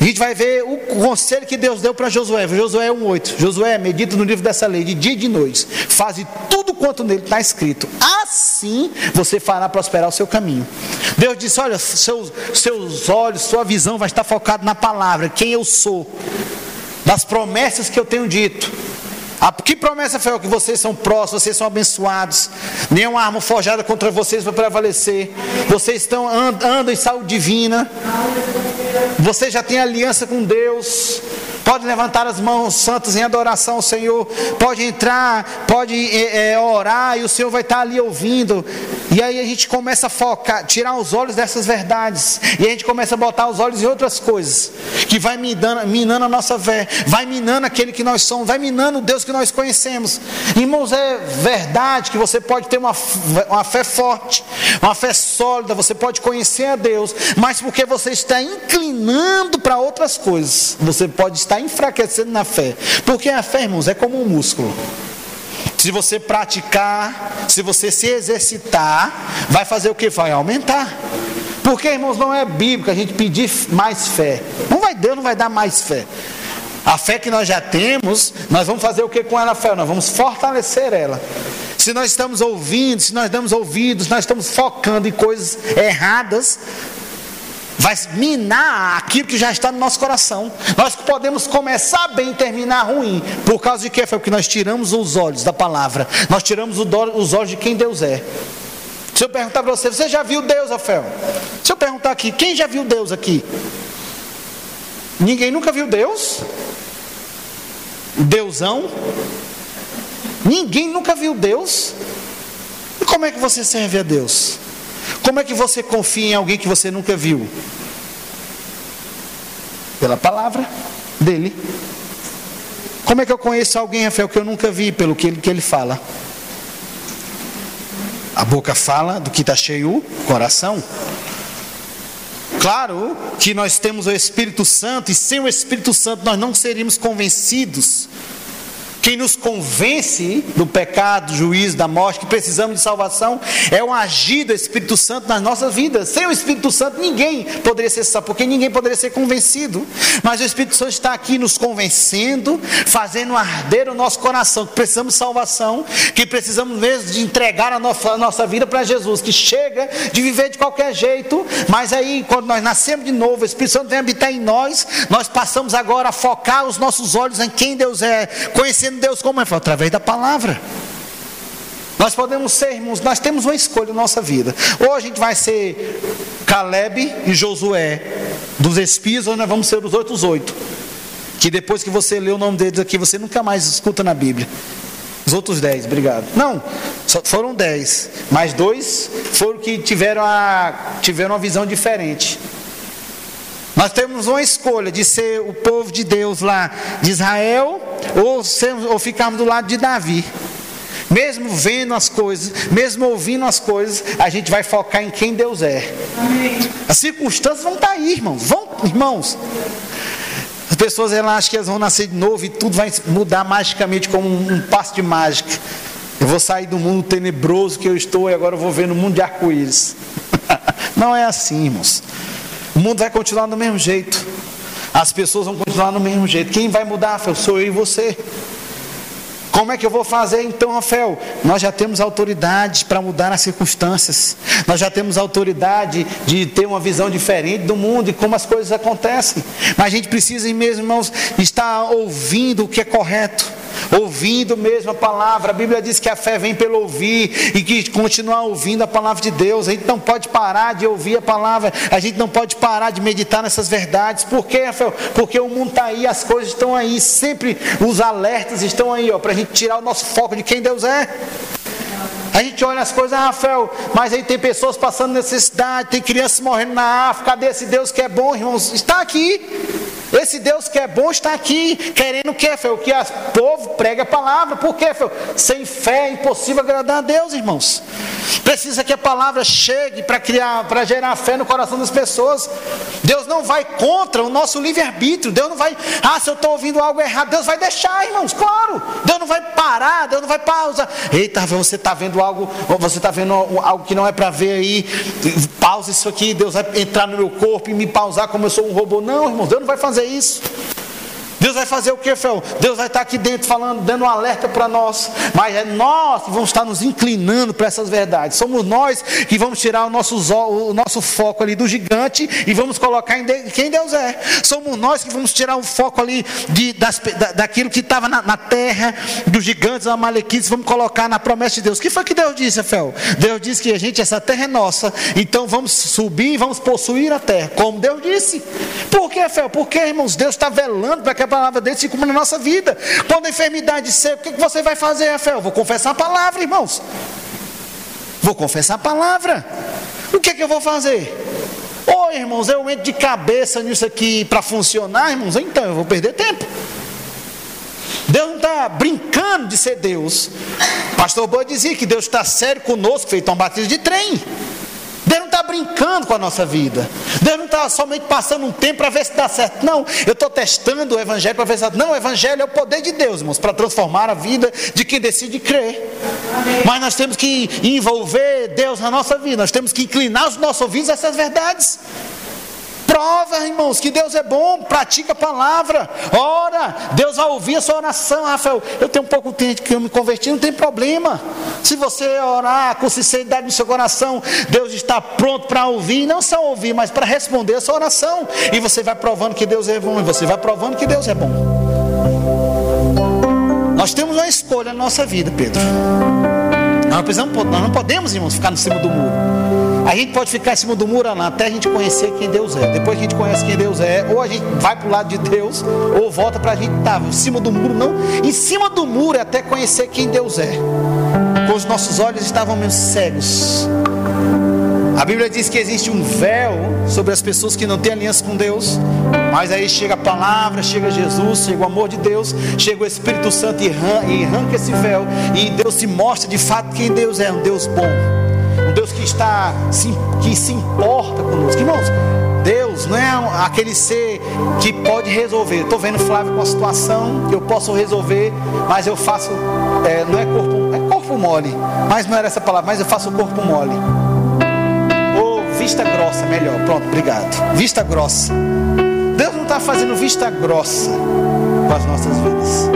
A gente vai ver o conselho que Deus deu para Josué. Josué 1,8. Josué, medita no livro dessa lei, de dia e de noite. Faze tudo quanto nele está escrito. Assim você fará prosperar o seu caminho. Deus disse: Olha, seus, seus olhos, sua visão vai estar focado na palavra, quem eu sou, das promessas que eu tenho dito. A que promessa foi que vocês são próximos, vocês são abençoados. Nenhuma arma forjada contra vocês vai prevalecer. Vocês estão andam em saúde divina. Você já tem aliança com Deus. Pode levantar as mãos santas em adoração ao Senhor. Pode entrar, pode é, é, orar e o Senhor vai estar ali ouvindo. E aí a gente começa a focar, tirar os olhos dessas verdades. E a gente começa a botar os olhos em outras coisas. Que vai minando, minando a nossa fé. Vai minando aquele que nós somos. Vai minando o Deus que nós conhecemos. Irmãos, é verdade que você pode ter uma, uma fé forte, uma fé sólida. Você pode conhecer a Deus. Mas porque você está inclinando para outras coisas, você pode estar enfraquecendo na fé. Porque a fé, irmãos, é como um músculo. Se você praticar, se você se exercitar, vai fazer o que? Vai aumentar. Porque, irmãos, não é bíblico a gente pedir mais fé. Não vai, Deus não vai dar mais fé. A fé que nós já temos, nós vamos fazer o que com ela fé? Nós vamos fortalecer ela. Se nós estamos ouvindo, se nós damos ouvidos, nós estamos focando em coisas erradas, vai minar aquilo que já está no nosso coração. Nós podemos começar bem e terminar ruim. Por causa de quê? Foi porque nós tiramos os olhos da palavra. Nós tiramos os olhos de quem Deus é. Se eu perguntar para você, você já viu Deus, Rafael? Se eu perguntar aqui, quem já viu Deus aqui? Ninguém nunca viu Deus? Deusão? Ninguém nunca viu Deus? E como é que você serve a Deus? Como é que você confia em alguém que você nunca viu? Pela palavra dele. Como é que eu conheço alguém, Rafael, que eu nunca vi, pelo que ele, que ele fala? A boca fala do que está cheio o coração. Claro que nós temos o Espírito Santo, e sem o Espírito Santo nós não seríamos convencidos quem nos convence do pecado, do juízo, da morte, que precisamos de salvação, é o agir do Espírito Santo nas nossas vidas. Sem o Espírito Santo, ninguém poderia ser salvo, porque ninguém poderia ser convencido. Mas o Espírito Santo está aqui nos convencendo, fazendo arder o nosso coração, que precisamos de salvação, que precisamos mesmo de entregar a nossa, a nossa vida para Jesus, que chega de viver de qualquer jeito, mas aí, quando nós nascemos de novo, o Espírito Santo vem habitar em nós, nós passamos agora a focar os nossos olhos em quem Deus é, conhecendo conhecendo Deus como é? Através da palavra. Nós podemos ser, irmãos, nós temos uma escolha na nossa vida. Ou a gente vai ser Caleb e Josué dos espias, ou nós vamos ser os outros oito. Que depois que você lê o nome deles aqui, você nunca mais escuta na Bíblia. Os outros dez, obrigado. Não, só foram dez. Mas dois foram que tiveram, a, tiveram uma visão diferente. Nós temos uma escolha de ser o povo de Deus lá de Israel ou, sermos, ou ficarmos do lado de Davi. Mesmo vendo as coisas, mesmo ouvindo as coisas, a gente vai focar em quem Deus é. Amém. As circunstâncias vão estar tá aí, irmãos. Vão, irmãos. As pessoas elas acham que elas vão nascer de novo e tudo vai mudar magicamente como um, um passo de mágica. Eu vou sair do mundo tenebroso que eu estou e agora eu vou ver no mundo de arco-íris. Não é assim, irmãos. O mundo vai continuar do mesmo jeito. As pessoas vão continuar do mesmo jeito. Quem vai mudar, Rafael? Sou eu e você. Como é que eu vou fazer então, Rafael? Nós já temos autoridade para mudar as circunstâncias. Nós já temos autoridade de ter uma visão diferente do mundo e como as coisas acontecem. Mas a gente precisa, mesmo, irmãos, estar ouvindo o que é correto ouvindo mesmo a palavra. A Bíblia diz que a fé vem pelo ouvir e que continuar ouvindo a palavra de Deus. A gente não pode parar de ouvir a palavra, a gente não pode parar de meditar nessas verdades. Por quê, Rafael? Porque o mundo está aí, as coisas estão aí, sempre os alertas estão aí, ó, para a gente tirar o nosso foco de quem Deus é. A gente olha as coisas, ah, Rafael, mas aí tem pessoas passando necessidade, tem crianças morrendo na África, cadê esse Deus que é bom, irmãos? Está aqui. Esse Deus que é bom está aqui, querendo o que, Fel? Que o povo pregue a palavra. Por quê, Fel? Sem fé é impossível agradar a Deus, irmãos. Precisa que a palavra chegue para criar, para gerar fé no coração das pessoas. Deus não vai contra o nosso livre-arbítrio. Deus não vai, ah, se eu estou ouvindo algo errado, Deus vai deixar, irmãos, claro. Deus não vai parar, Deus não vai pausar. Eita, você está vendo algo, você está vendo algo que não é para ver aí. Pausa isso aqui, Deus vai entrar no meu corpo e me pausar como eu sou um robô. Não, irmãos, Deus não vai fazer isso. Deus vai fazer o que, Fel? Deus vai estar aqui dentro falando, dando um alerta para nós. Mas é nós que vamos estar nos inclinando para essas verdades. Somos nós que vamos tirar o nosso, o nosso foco ali do gigante e vamos colocar em quem Deus é. Somos nós que vamos tirar o foco ali de, das, da, daquilo que estava na, na, terra, dos gigantes, dos amalequites, vamos colocar na promessa de Deus. O que foi que Deus disse, Fel? Deus disse que a gente, essa terra é nossa, então vamos subir e vamos possuir a terra, como Deus disse. Por que, Fel? Porque, irmãos, Deus está velando para que a palavra dele se cumpra na nossa vida. Quando a enfermidade ser, o que você vai fazer, Rafael? Vou confessar a palavra, irmãos. Vou confessar a palavra. O que, é que eu vou fazer? Ô oh, irmãos, eu entro de cabeça nisso aqui para funcionar, irmãos, então eu vou perder tempo. Deus não está brincando de ser Deus. Pastor Boa dizia que Deus está sério conosco, feito um batismo de trem. Está brincando com a nossa vida. Deus não está somente passando um tempo para ver se dá certo. Não, eu estou testando o Evangelho para ver se dá Não, o Evangelho é o poder de Deus, irmãos, para transformar a vida de quem decide crer. Mas nós temos que envolver Deus na nossa vida. Nós temos que inclinar os nossos ouvidos a essas verdades. Prova, irmãos, que Deus é bom, pratica a palavra, ora, Deus vai ouvir a sua oração. Rafael, eu tenho um pouco de tempo que eu me converti, não tem problema. Se você orar com sinceridade no seu coração, Deus está pronto para ouvir, não só ouvir, mas para responder a sua oração. E você vai provando que Deus é bom, e você vai provando que Deus é bom. Nós temos uma escolha na nossa vida, Pedro. Nós, precisamos, nós não podemos, irmãos, ficar no cima do muro. A gente pode ficar em cima do muro até a gente conhecer quem Deus é. Depois que a gente conhece quem Deus é, ou a gente vai para o lado de Deus, ou volta para a gente estar tá, em cima do muro. Não, em cima do muro é até conhecer quem Deus é. Com os nossos olhos estavam meio cegos. A Bíblia diz que existe um véu sobre as pessoas que não têm aliança com Deus. Mas aí chega a palavra, chega Jesus, chega o amor de Deus, chega o Espírito Santo e arranca esse véu. E Deus se mostra de fato quem Deus é, um Deus bom um Deus que está que se importa conosco. Irmãos, Deus não é aquele ser que pode resolver. Estou vendo Flávio com a situação, eu posso resolver, mas eu faço, é, não é corpo, é corpo mole, mas não era essa palavra, mas eu faço corpo mole. Ou vista grossa, melhor. Pronto, obrigado. Vista grossa. Deus não está fazendo vista grossa com as nossas vidas.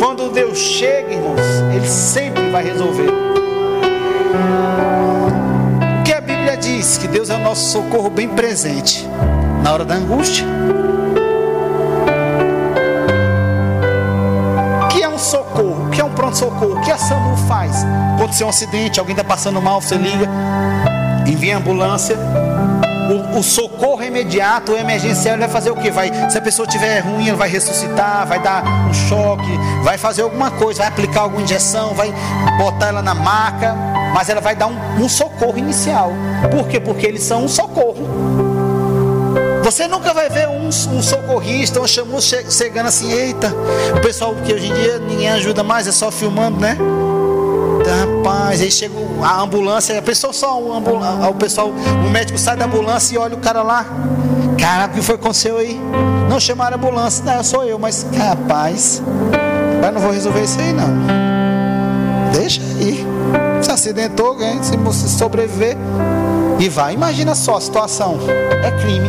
Quando Deus chega, irmãos, Ele sempre vai resolver. Diz que Deus é o nosso socorro bem presente na hora da angústia. Que é um socorro, que é um pronto-socorro, que a SAMU faz? Aconteceu um acidente, alguém está passando mal, você liga, envia ambulância, o, o, socorro imediato, o emergencial, vai fazer o que? Vai, se a pessoa estiver ruim, ele vai ressuscitar, vai dar um choque, vai fazer alguma coisa, vai aplicar alguma injeção, vai botar ela na maca, mas ela vai dar um, um socorro inicial. Por quê? Porque eles são um socorro. Você nunca vai ver um, um socorrista, um chamu chegando assim, eita, o pessoal que hoje em dia ninguém ajuda mais, é só filmando, né? Rapaz, aí chega a ambulância, a pessoa só o, o pessoal, o médico sai da ambulância e olha o cara lá. Caraca, o que foi que aconteceu aí? Não chamaram a ambulância, não, sou eu, mas rapaz, mas não vou resolver isso aí não. Deixa aí. Se acidentou, ganha, se você sobreviver e vai. Imagina só a situação. É crime.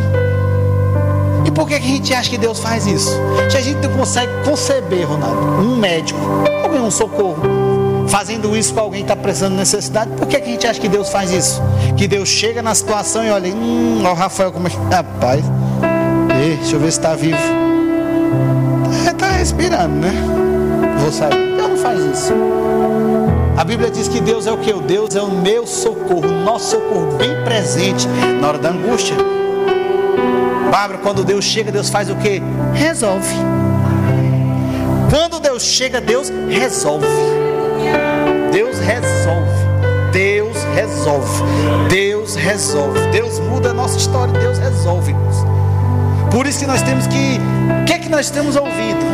E por que a gente acha que Deus faz isso? Se a gente não consegue conceber, Ronaldo, um médico, alguém um socorro fazendo isso com alguém que está precisando de necessidade, por que, a gente acha que Deus faz isso? Que Deus chega na situação e olha, hum, ó Rafael, como é que. Rapaz, Ei, deixa eu ver se está vivo. Está é, respirando, né? Vou sair. Deus não faz isso. A Bíblia diz que Deus é o que? Deus é o meu socorro, o nosso socorro bem presente na hora da angústia. Bárbara, quando Deus chega, Deus faz o que? Resolve. Quando Deus chega, Deus resolve. Deus resolve. Deus resolve. Deus resolve. Deus muda a nossa história. Deus resolve. Por isso que nós temos que. O que é que nós temos ouvido?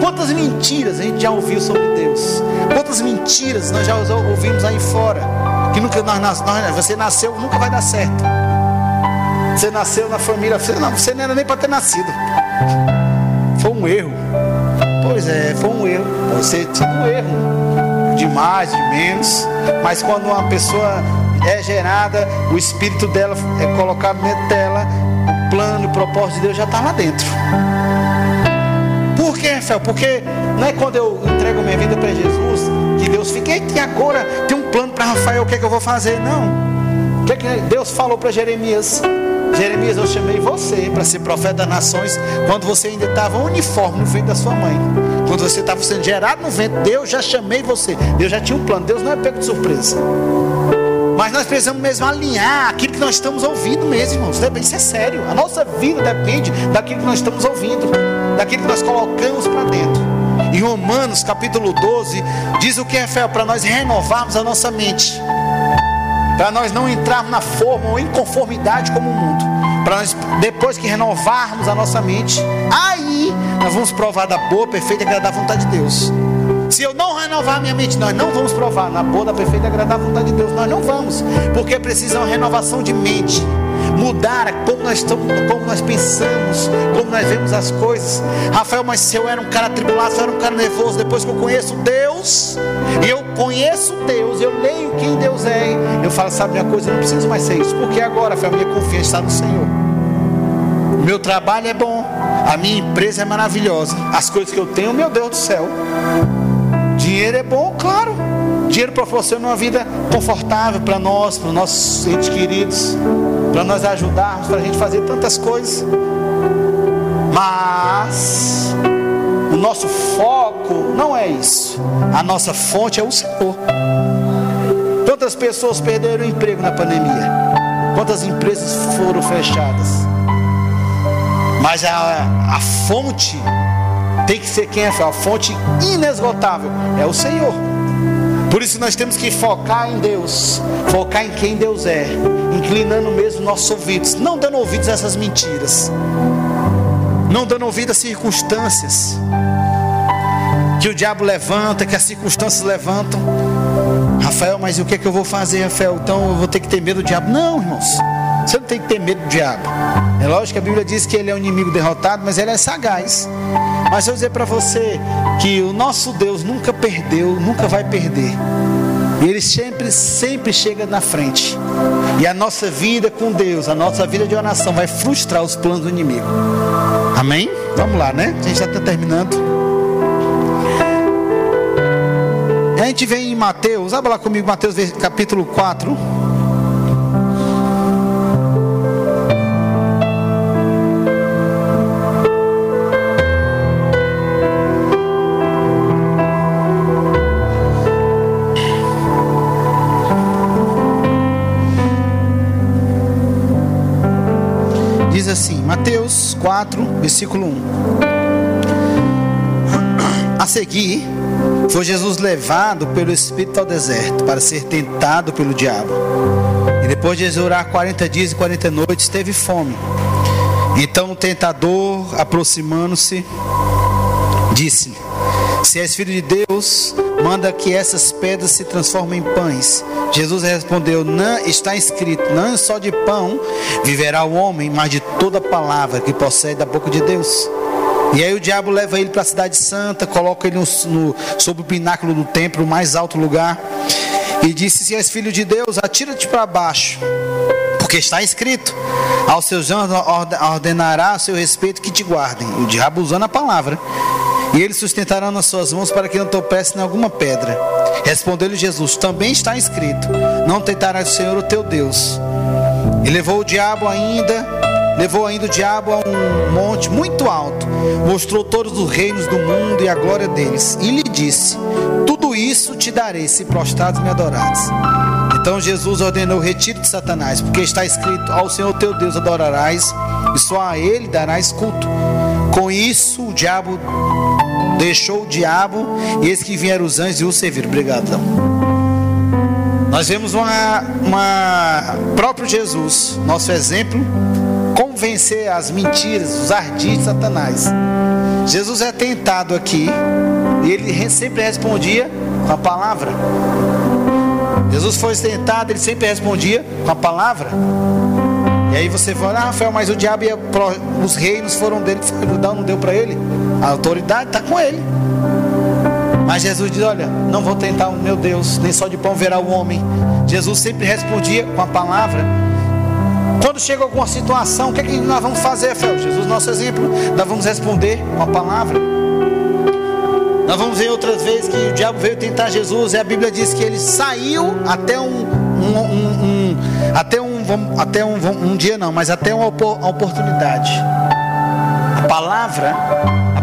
Quantas mentiras a gente já ouviu sobre Deus? Deus. Quantas mentiras nós já ouvimos aí fora. Que nunca nós, nós, você nasceu, nunca vai dar certo. Você nasceu na família, você não, você não era nem para ter nascido. Foi um erro. Pois é, foi um erro. Você tinha um erro. De mais, de menos. Mas quando uma pessoa é gerada, o espírito dela é colocado dentro dela, o plano, o propósito de Deus já está lá dentro. Por que, Rafael? Porque não é quando eu entrego minha vida para Jesus que Deus fica, e agora tem um plano para Rafael, o que é que eu vou fazer? Não. O que, é que Deus falou para Jeremias? Jeremias, eu chamei você para ser profeta das nações quando você ainda estava uniforme no ventre da sua mãe. Quando você estava sendo gerado no ventre, Deus já chamei você. Deus já tinha um plano. Deus não é pego de surpresa. Mas nós precisamos mesmo alinhar aquilo que nós estamos ouvindo mesmo, irmãos. Isso é sério. A nossa vida depende daquilo que nós estamos ouvindo, daquilo que nós colocamos para dentro. Em Romanos capítulo 12, diz o que é fé para nós renovarmos a nossa mente. Para nós não entrarmos na forma ou inconformidade como o mundo. Para nós, depois que renovarmos a nossa mente, aí nós vamos provar da boa, perfeita e agradável vontade de Deus. Se eu não renovar minha mente, nós não vamos provar na boa, da perfeita e agradável vontade de Deus. Nós não vamos, porque precisa uma renovação de mente. Mudar como nós estamos, como nós pensamos, como nós vemos as coisas. Rafael, mas se eu era um cara atribulado, se eu era um cara nervoso, depois que eu conheço Deus, e eu conheço Deus, eu leio quem Deus é, eu falo, sabe minha coisa, eu não preciso mais ser isso, porque agora, a minha confiança está no Senhor. Meu trabalho é bom, a minha empresa é maravilhosa, as coisas que eu tenho, meu Deus do céu. Dinheiro é bom, claro. Dinheiro proporciona uma vida confortável para nós, para os nossos entes queridos, para nós ajudarmos, para a gente fazer tantas coisas. Mas o nosso foco não é isso. A nossa fonte é o Senhor. Quantas pessoas perderam o emprego na pandemia? Quantas empresas foram fechadas? Mas a, a fonte tem que ser quem é a fonte inesgotável é o Senhor. Por isso nós temos que focar em Deus, focar em quem Deus é, inclinando mesmo nossos ouvidos, não dando ouvidos a essas mentiras, não dando ouvido a circunstâncias que o diabo levanta, que as circunstâncias levantam. Rafael, mas o que é que eu vou fazer, Rafael? Então eu vou ter que ter medo do diabo? Não, irmãos. Você não tem que ter medo do diabo. É lógico que a Bíblia diz que ele é um inimigo derrotado, mas ele é sagaz. Mas eu dizer para você que o nosso Deus nunca perdeu, nunca vai perder. Ele sempre, sempre chega na frente. E a nossa vida com Deus, a nossa vida de oração vai frustrar os planos do inimigo. Amém? Vamos lá, né? A gente já está terminando. A gente vem em Mateus, abra lá comigo, Mateus capítulo 4. Mateus 4, versículo 1. A seguir, foi Jesus levado pelo Espírito ao deserto para ser tentado pelo diabo. E depois de orar 40 dias e 40 noites, teve fome. Então o tentador, aproximando-se, disse-lhe: Se és filho de Deus, manda que essas pedras se transformem em pães. Jesus respondeu: Não está escrito, não só de pão viverá o homem, mas de toda palavra que procede da boca de Deus. E aí o diabo leva ele para a cidade santa, coloca ele no, no, sob o pináculo do templo, o mais alto lugar, e disse: Se és filho de Deus, atira-te para baixo, porque está escrito: Aos seus anjos ordenará a seu respeito que te guardem. O diabo usando a palavra. E eles sustentarão nas suas mãos para que não tropece em alguma pedra. Respondeu-lhe Jesus: Também está escrito: Não tentarás o Senhor o teu Deus. E levou o diabo ainda, levou ainda o diabo a um monte muito alto, mostrou todos os reinos do mundo e a glória deles, e lhe disse: Tudo isso te darei se prostrados me adorares. Então Jesus ordenou: Retire de Satanás, porque está escrito: Ao Senhor teu Deus adorarás, e só a ele darás culto. Com isso, o diabo deixou o diabo, e eis que vieram os anjos e o serviram. Obrigadão. Nós vemos uma, uma próprio Jesus, nosso exemplo, como vencer as mentiras, os ardis de Satanás. Jesus é tentado aqui, E ele sempre respondia com a palavra. Jesus foi tentado, ele sempre respondia com a palavra. E aí você fala, ah, Rafael, mas o diabo ia pro, os reinos foram dele, não deu para ele. A autoridade está com ele. Mas Jesus diz: Olha, não vou tentar o meu Deus, nem só de pão verá o homem. Jesus sempre respondia com a palavra. Quando chega alguma situação, o que, é que nós vamos fazer, Rafael? Jesus, nosso exemplo, nós vamos responder com a palavra. Nós vamos ver outras vezes que o diabo veio tentar Jesus e a Bíblia diz que ele saiu até um, um, um, um até um, até um, um dia não, mas até uma oportunidade. A palavra,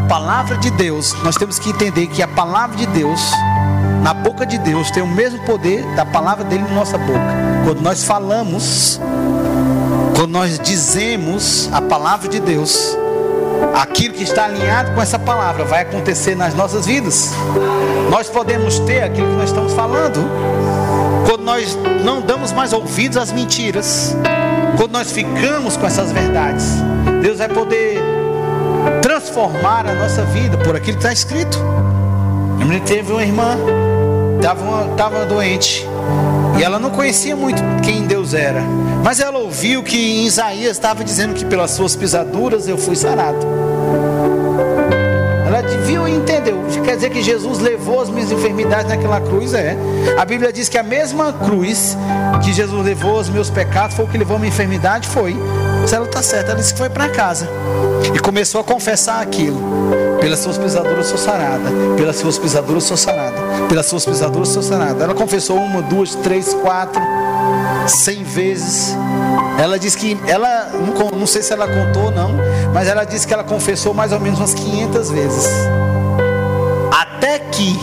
palavra de Deus, nós temos que entender que a palavra de Deus na boca de Deus tem o mesmo poder da palavra dele na nossa boca. Quando nós falamos, quando nós dizemos a palavra de Deus, aquilo que está alinhado com essa palavra vai acontecer nas nossas vidas. Nós podemos ter aquilo que nós estamos falando. Quando nós não damos mais ouvidos às mentiras, quando nós ficamos com essas verdades, Deus vai poder transformar a nossa vida por aquilo que está escrito. Eu teve uma irmã, estava doente, e ela não conhecia muito quem Deus era. Mas ela ouviu que em Isaías estava dizendo que pelas suas pisaduras eu fui sarado. Ela viu e entendeu. Quer dizer que Jesus levou as minhas enfermidades naquela cruz? É. A Bíblia diz que a mesma cruz que Jesus levou os meus pecados foi o que levou a minha enfermidade? Foi. Mas ela está certa. Ela disse que foi para casa. E começou a confessar aquilo. Pelas suas pisaduras sou sarada. Pelas suas pisaduras sou sarada. Pelas suas pisaduras sou sarada. Ela confessou uma, duas, três, quatro, cem vezes. Ela disse que ela não, não sei se ela contou ou não, mas ela disse que ela confessou mais ou menos umas 500 vezes. Até que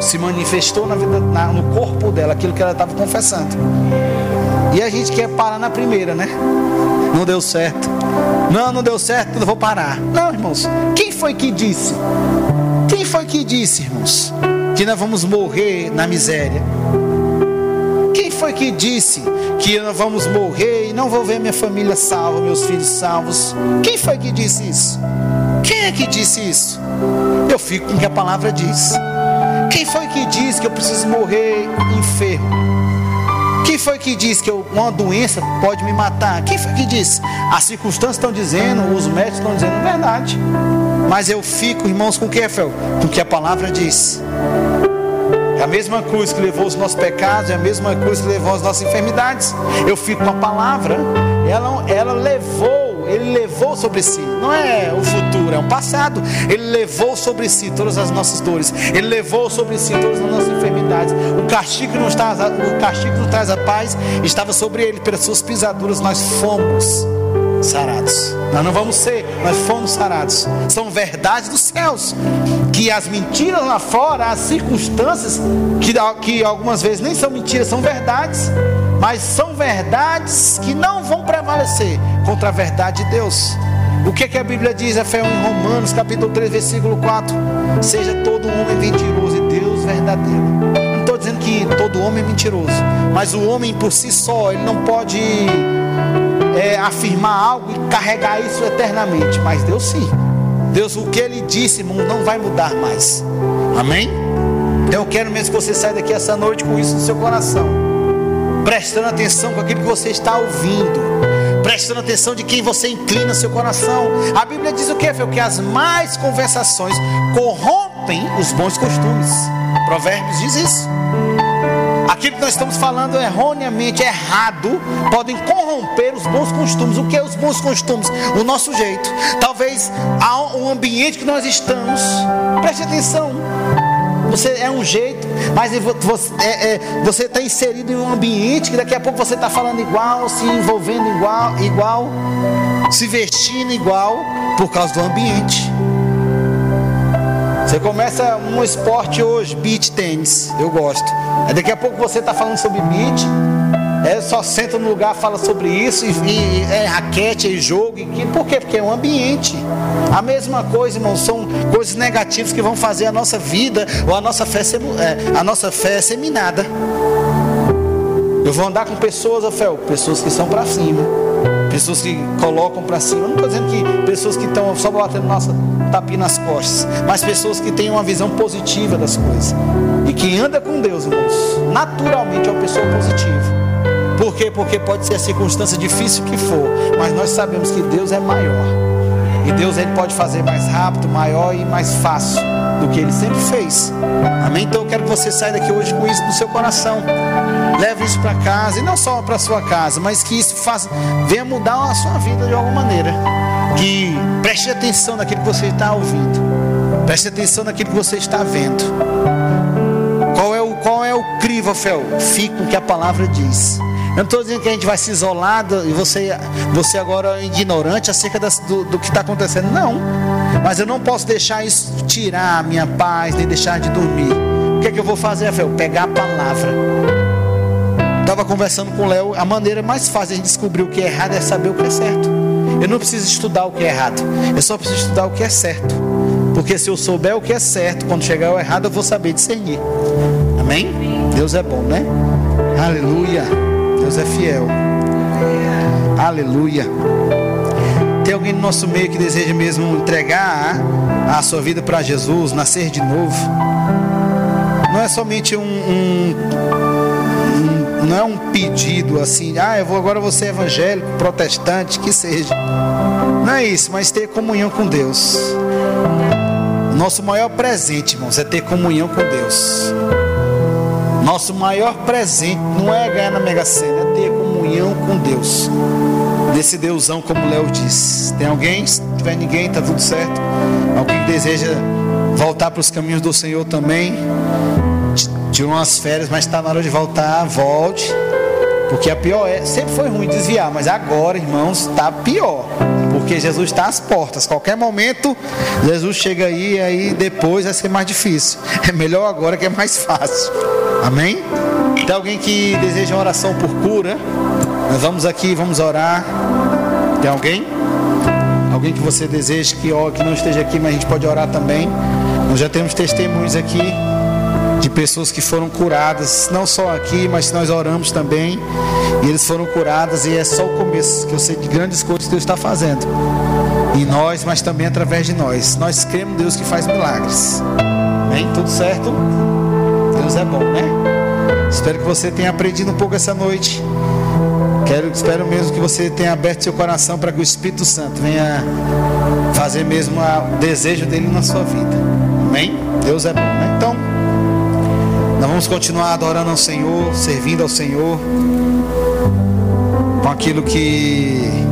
se manifestou na vida, na, no corpo dela aquilo que ela estava confessando. E a gente quer parar na primeira, né? Não deu certo. Não, não deu certo, não vou parar. Não, irmãos. Quem foi que disse? Quem foi que disse, irmãos, que nós vamos morrer na miséria? Quem foi que disse que nós vamos morrer e não vou ver minha família salva, meus filhos salvos? Quem foi que disse isso? Quem é que disse isso? Eu fico com o que a palavra diz. Quem foi que disse que eu preciso morrer enfermo? Foi que disse que eu, uma doença pode me matar? Quem foi que disse? As circunstâncias estão dizendo, os médicos estão dizendo, é verdade. Mas eu fico, irmãos, com o que, Rafael? Com o que a palavra diz. É a mesma cruz que levou os nossos pecados, é a mesma cruz que levou as nossas enfermidades. Eu fico com a palavra. Ela, ela levou ele levou sobre si, não é o futuro, é o passado. Ele levou sobre si todas as nossas dores, ele levou sobre si todas as nossas enfermidades. O castigo que nos traz, o castigo traz a paz estava sobre ele, pelas suas pisaduras nós fomos sarados. Nós não vamos ser, nós fomos sarados. São verdades dos céus. Que as mentiras lá fora, as circunstâncias, que, que algumas vezes nem são mentiras, são verdades. Mas são verdades que não vão prevalecer contra a verdade de Deus. O que, é que a Bíblia diz, Rafael, em Romanos, capítulo 3, versículo 4? Seja todo homem mentiroso e Deus verdadeiro. Não estou dizendo que todo homem é mentiroso, mas o homem por si só, ele não pode é, afirmar algo e carregar isso eternamente. Mas Deus sim. Deus, o que Ele disse, irmão, não vai mudar mais. Amém? Então eu quero mesmo que você saia daqui essa noite com isso no seu coração. Prestando atenção com aquilo que você está ouvindo. Prestando atenção de quem você inclina seu coração. A Bíblia diz o que? Que as mais conversações corrompem os bons costumes. Provérbios diz isso aquilo que nós estamos falando erroneamente, errado, podem corromper os bons costumes. O que é os bons costumes? O nosso jeito. Talvez o ambiente que nós estamos. Preste atenção. Você é um jeito, mas você é, é, está inserido em um ambiente que daqui a pouco você está falando igual, se envolvendo igual, igual, se vestindo igual por causa do ambiente. Você começa um esporte hoje, beach tênis, eu gosto. Daqui a pouco você está falando sobre beach, é, só senta no lugar, fala sobre isso, e, e é raquete, é jogo, e que, por quê? Porque é um ambiente. A mesma coisa, irmão, são coisas negativas que vão fazer a nossa vida ou a nossa fé, é, a nossa fé seminada. Eu vou andar com pessoas, Rafael, pessoas que são para cima, pessoas que colocam para cima. Eu não estou dizendo que pessoas que estão só batendo nossa tapinha nas costas, mas pessoas que têm uma visão positiva das coisas e que anda com Deus, irmãos. Naturalmente é uma pessoa positiva. Por quê? Porque pode ser a circunstância difícil que for, mas nós sabemos que Deus é maior. E Deus ele pode fazer mais rápido, maior e mais fácil do que ele sempre fez. Amém? Então eu quero que você saia daqui hoje com isso no seu coração. Leve isso para casa e não só para sua casa, mas que isso faça, venha mudar a sua vida de alguma maneira. Que preste atenção naquilo que você está ouvindo. Preste atenção naquilo que você está vendo. Qual é o, qual é o crivo, Fel? Fique com o que a palavra diz. Eu não estou dizendo que a gente vai se isolar e você, você agora é ignorante acerca das, do, do que está acontecendo. Não. Mas eu não posso deixar isso tirar a minha paz, nem deixar de dormir. O que é que eu vou fazer, Fel? Pegar a palavra. Estava conversando com o Léo. A maneira mais fácil de descobrir o que é errado é saber o que é certo. Eu não preciso estudar o que é errado. Eu só preciso estudar o que é certo. Porque se eu souber o que é certo, quando chegar o errado, eu vou saber discernir. Amém? Deus é bom, né? Aleluia. Deus é fiel. Aleluia. Tem alguém no nosso meio que deseja mesmo entregar a sua vida para Jesus, nascer de novo? Não é somente um, um, um, não é um pedido assim, ah, eu vou agora ser evangélico, protestante, que seja. Não é isso, mas ter comunhão com Deus. Nosso maior presente, irmãos, é ter comunhão com Deus. Nosso maior presente não é ganhar na Mega Sena, é ter comunhão com Deus. Desse Deusão, como Léo diz. Tem alguém? Se tiver ninguém, tá tudo certo. Alguém que deseja voltar para os caminhos do Senhor também. Tirou umas férias, mas está na hora de voltar. Volte. Porque a pior é, sempre foi ruim desviar, mas agora, irmãos, está pior. Porque Jesus está às portas. Qualquer momento, Jesus chega aí, aí depois vai ser mais difícil. É melhor agora que é mais fácil. Amém? Tem alguém que deseja uma oração por cura? Nós vamos aqui, vamos orar. Tem alguém? Alguém que você deseja que, ó, que não esteja aqui, mas a gente pode orar também. Nós já temos testemunhos aqui de pessoas que foram curadas, não só aqui, mas nós oramos também. E eles foram curados e é só o começo, que eu sei de grandes coisas que Deus está fazendo. Em nós, mas também através de nós. Nós cremos Deus que faz milagres. Amém? Tudo certo? Deus é bom, né? Espero que você tenha aprendido um pouco essa noite. Quero, espero mesmo que você tenha aberto seu coração para que o Espírito Santo venha fazer mesmo o desejo dele na sua vida. Amém? Deus é bom, né? Então, nós vamos continuar adorando ao Senhor, servindo ao Senhor, com aquilo que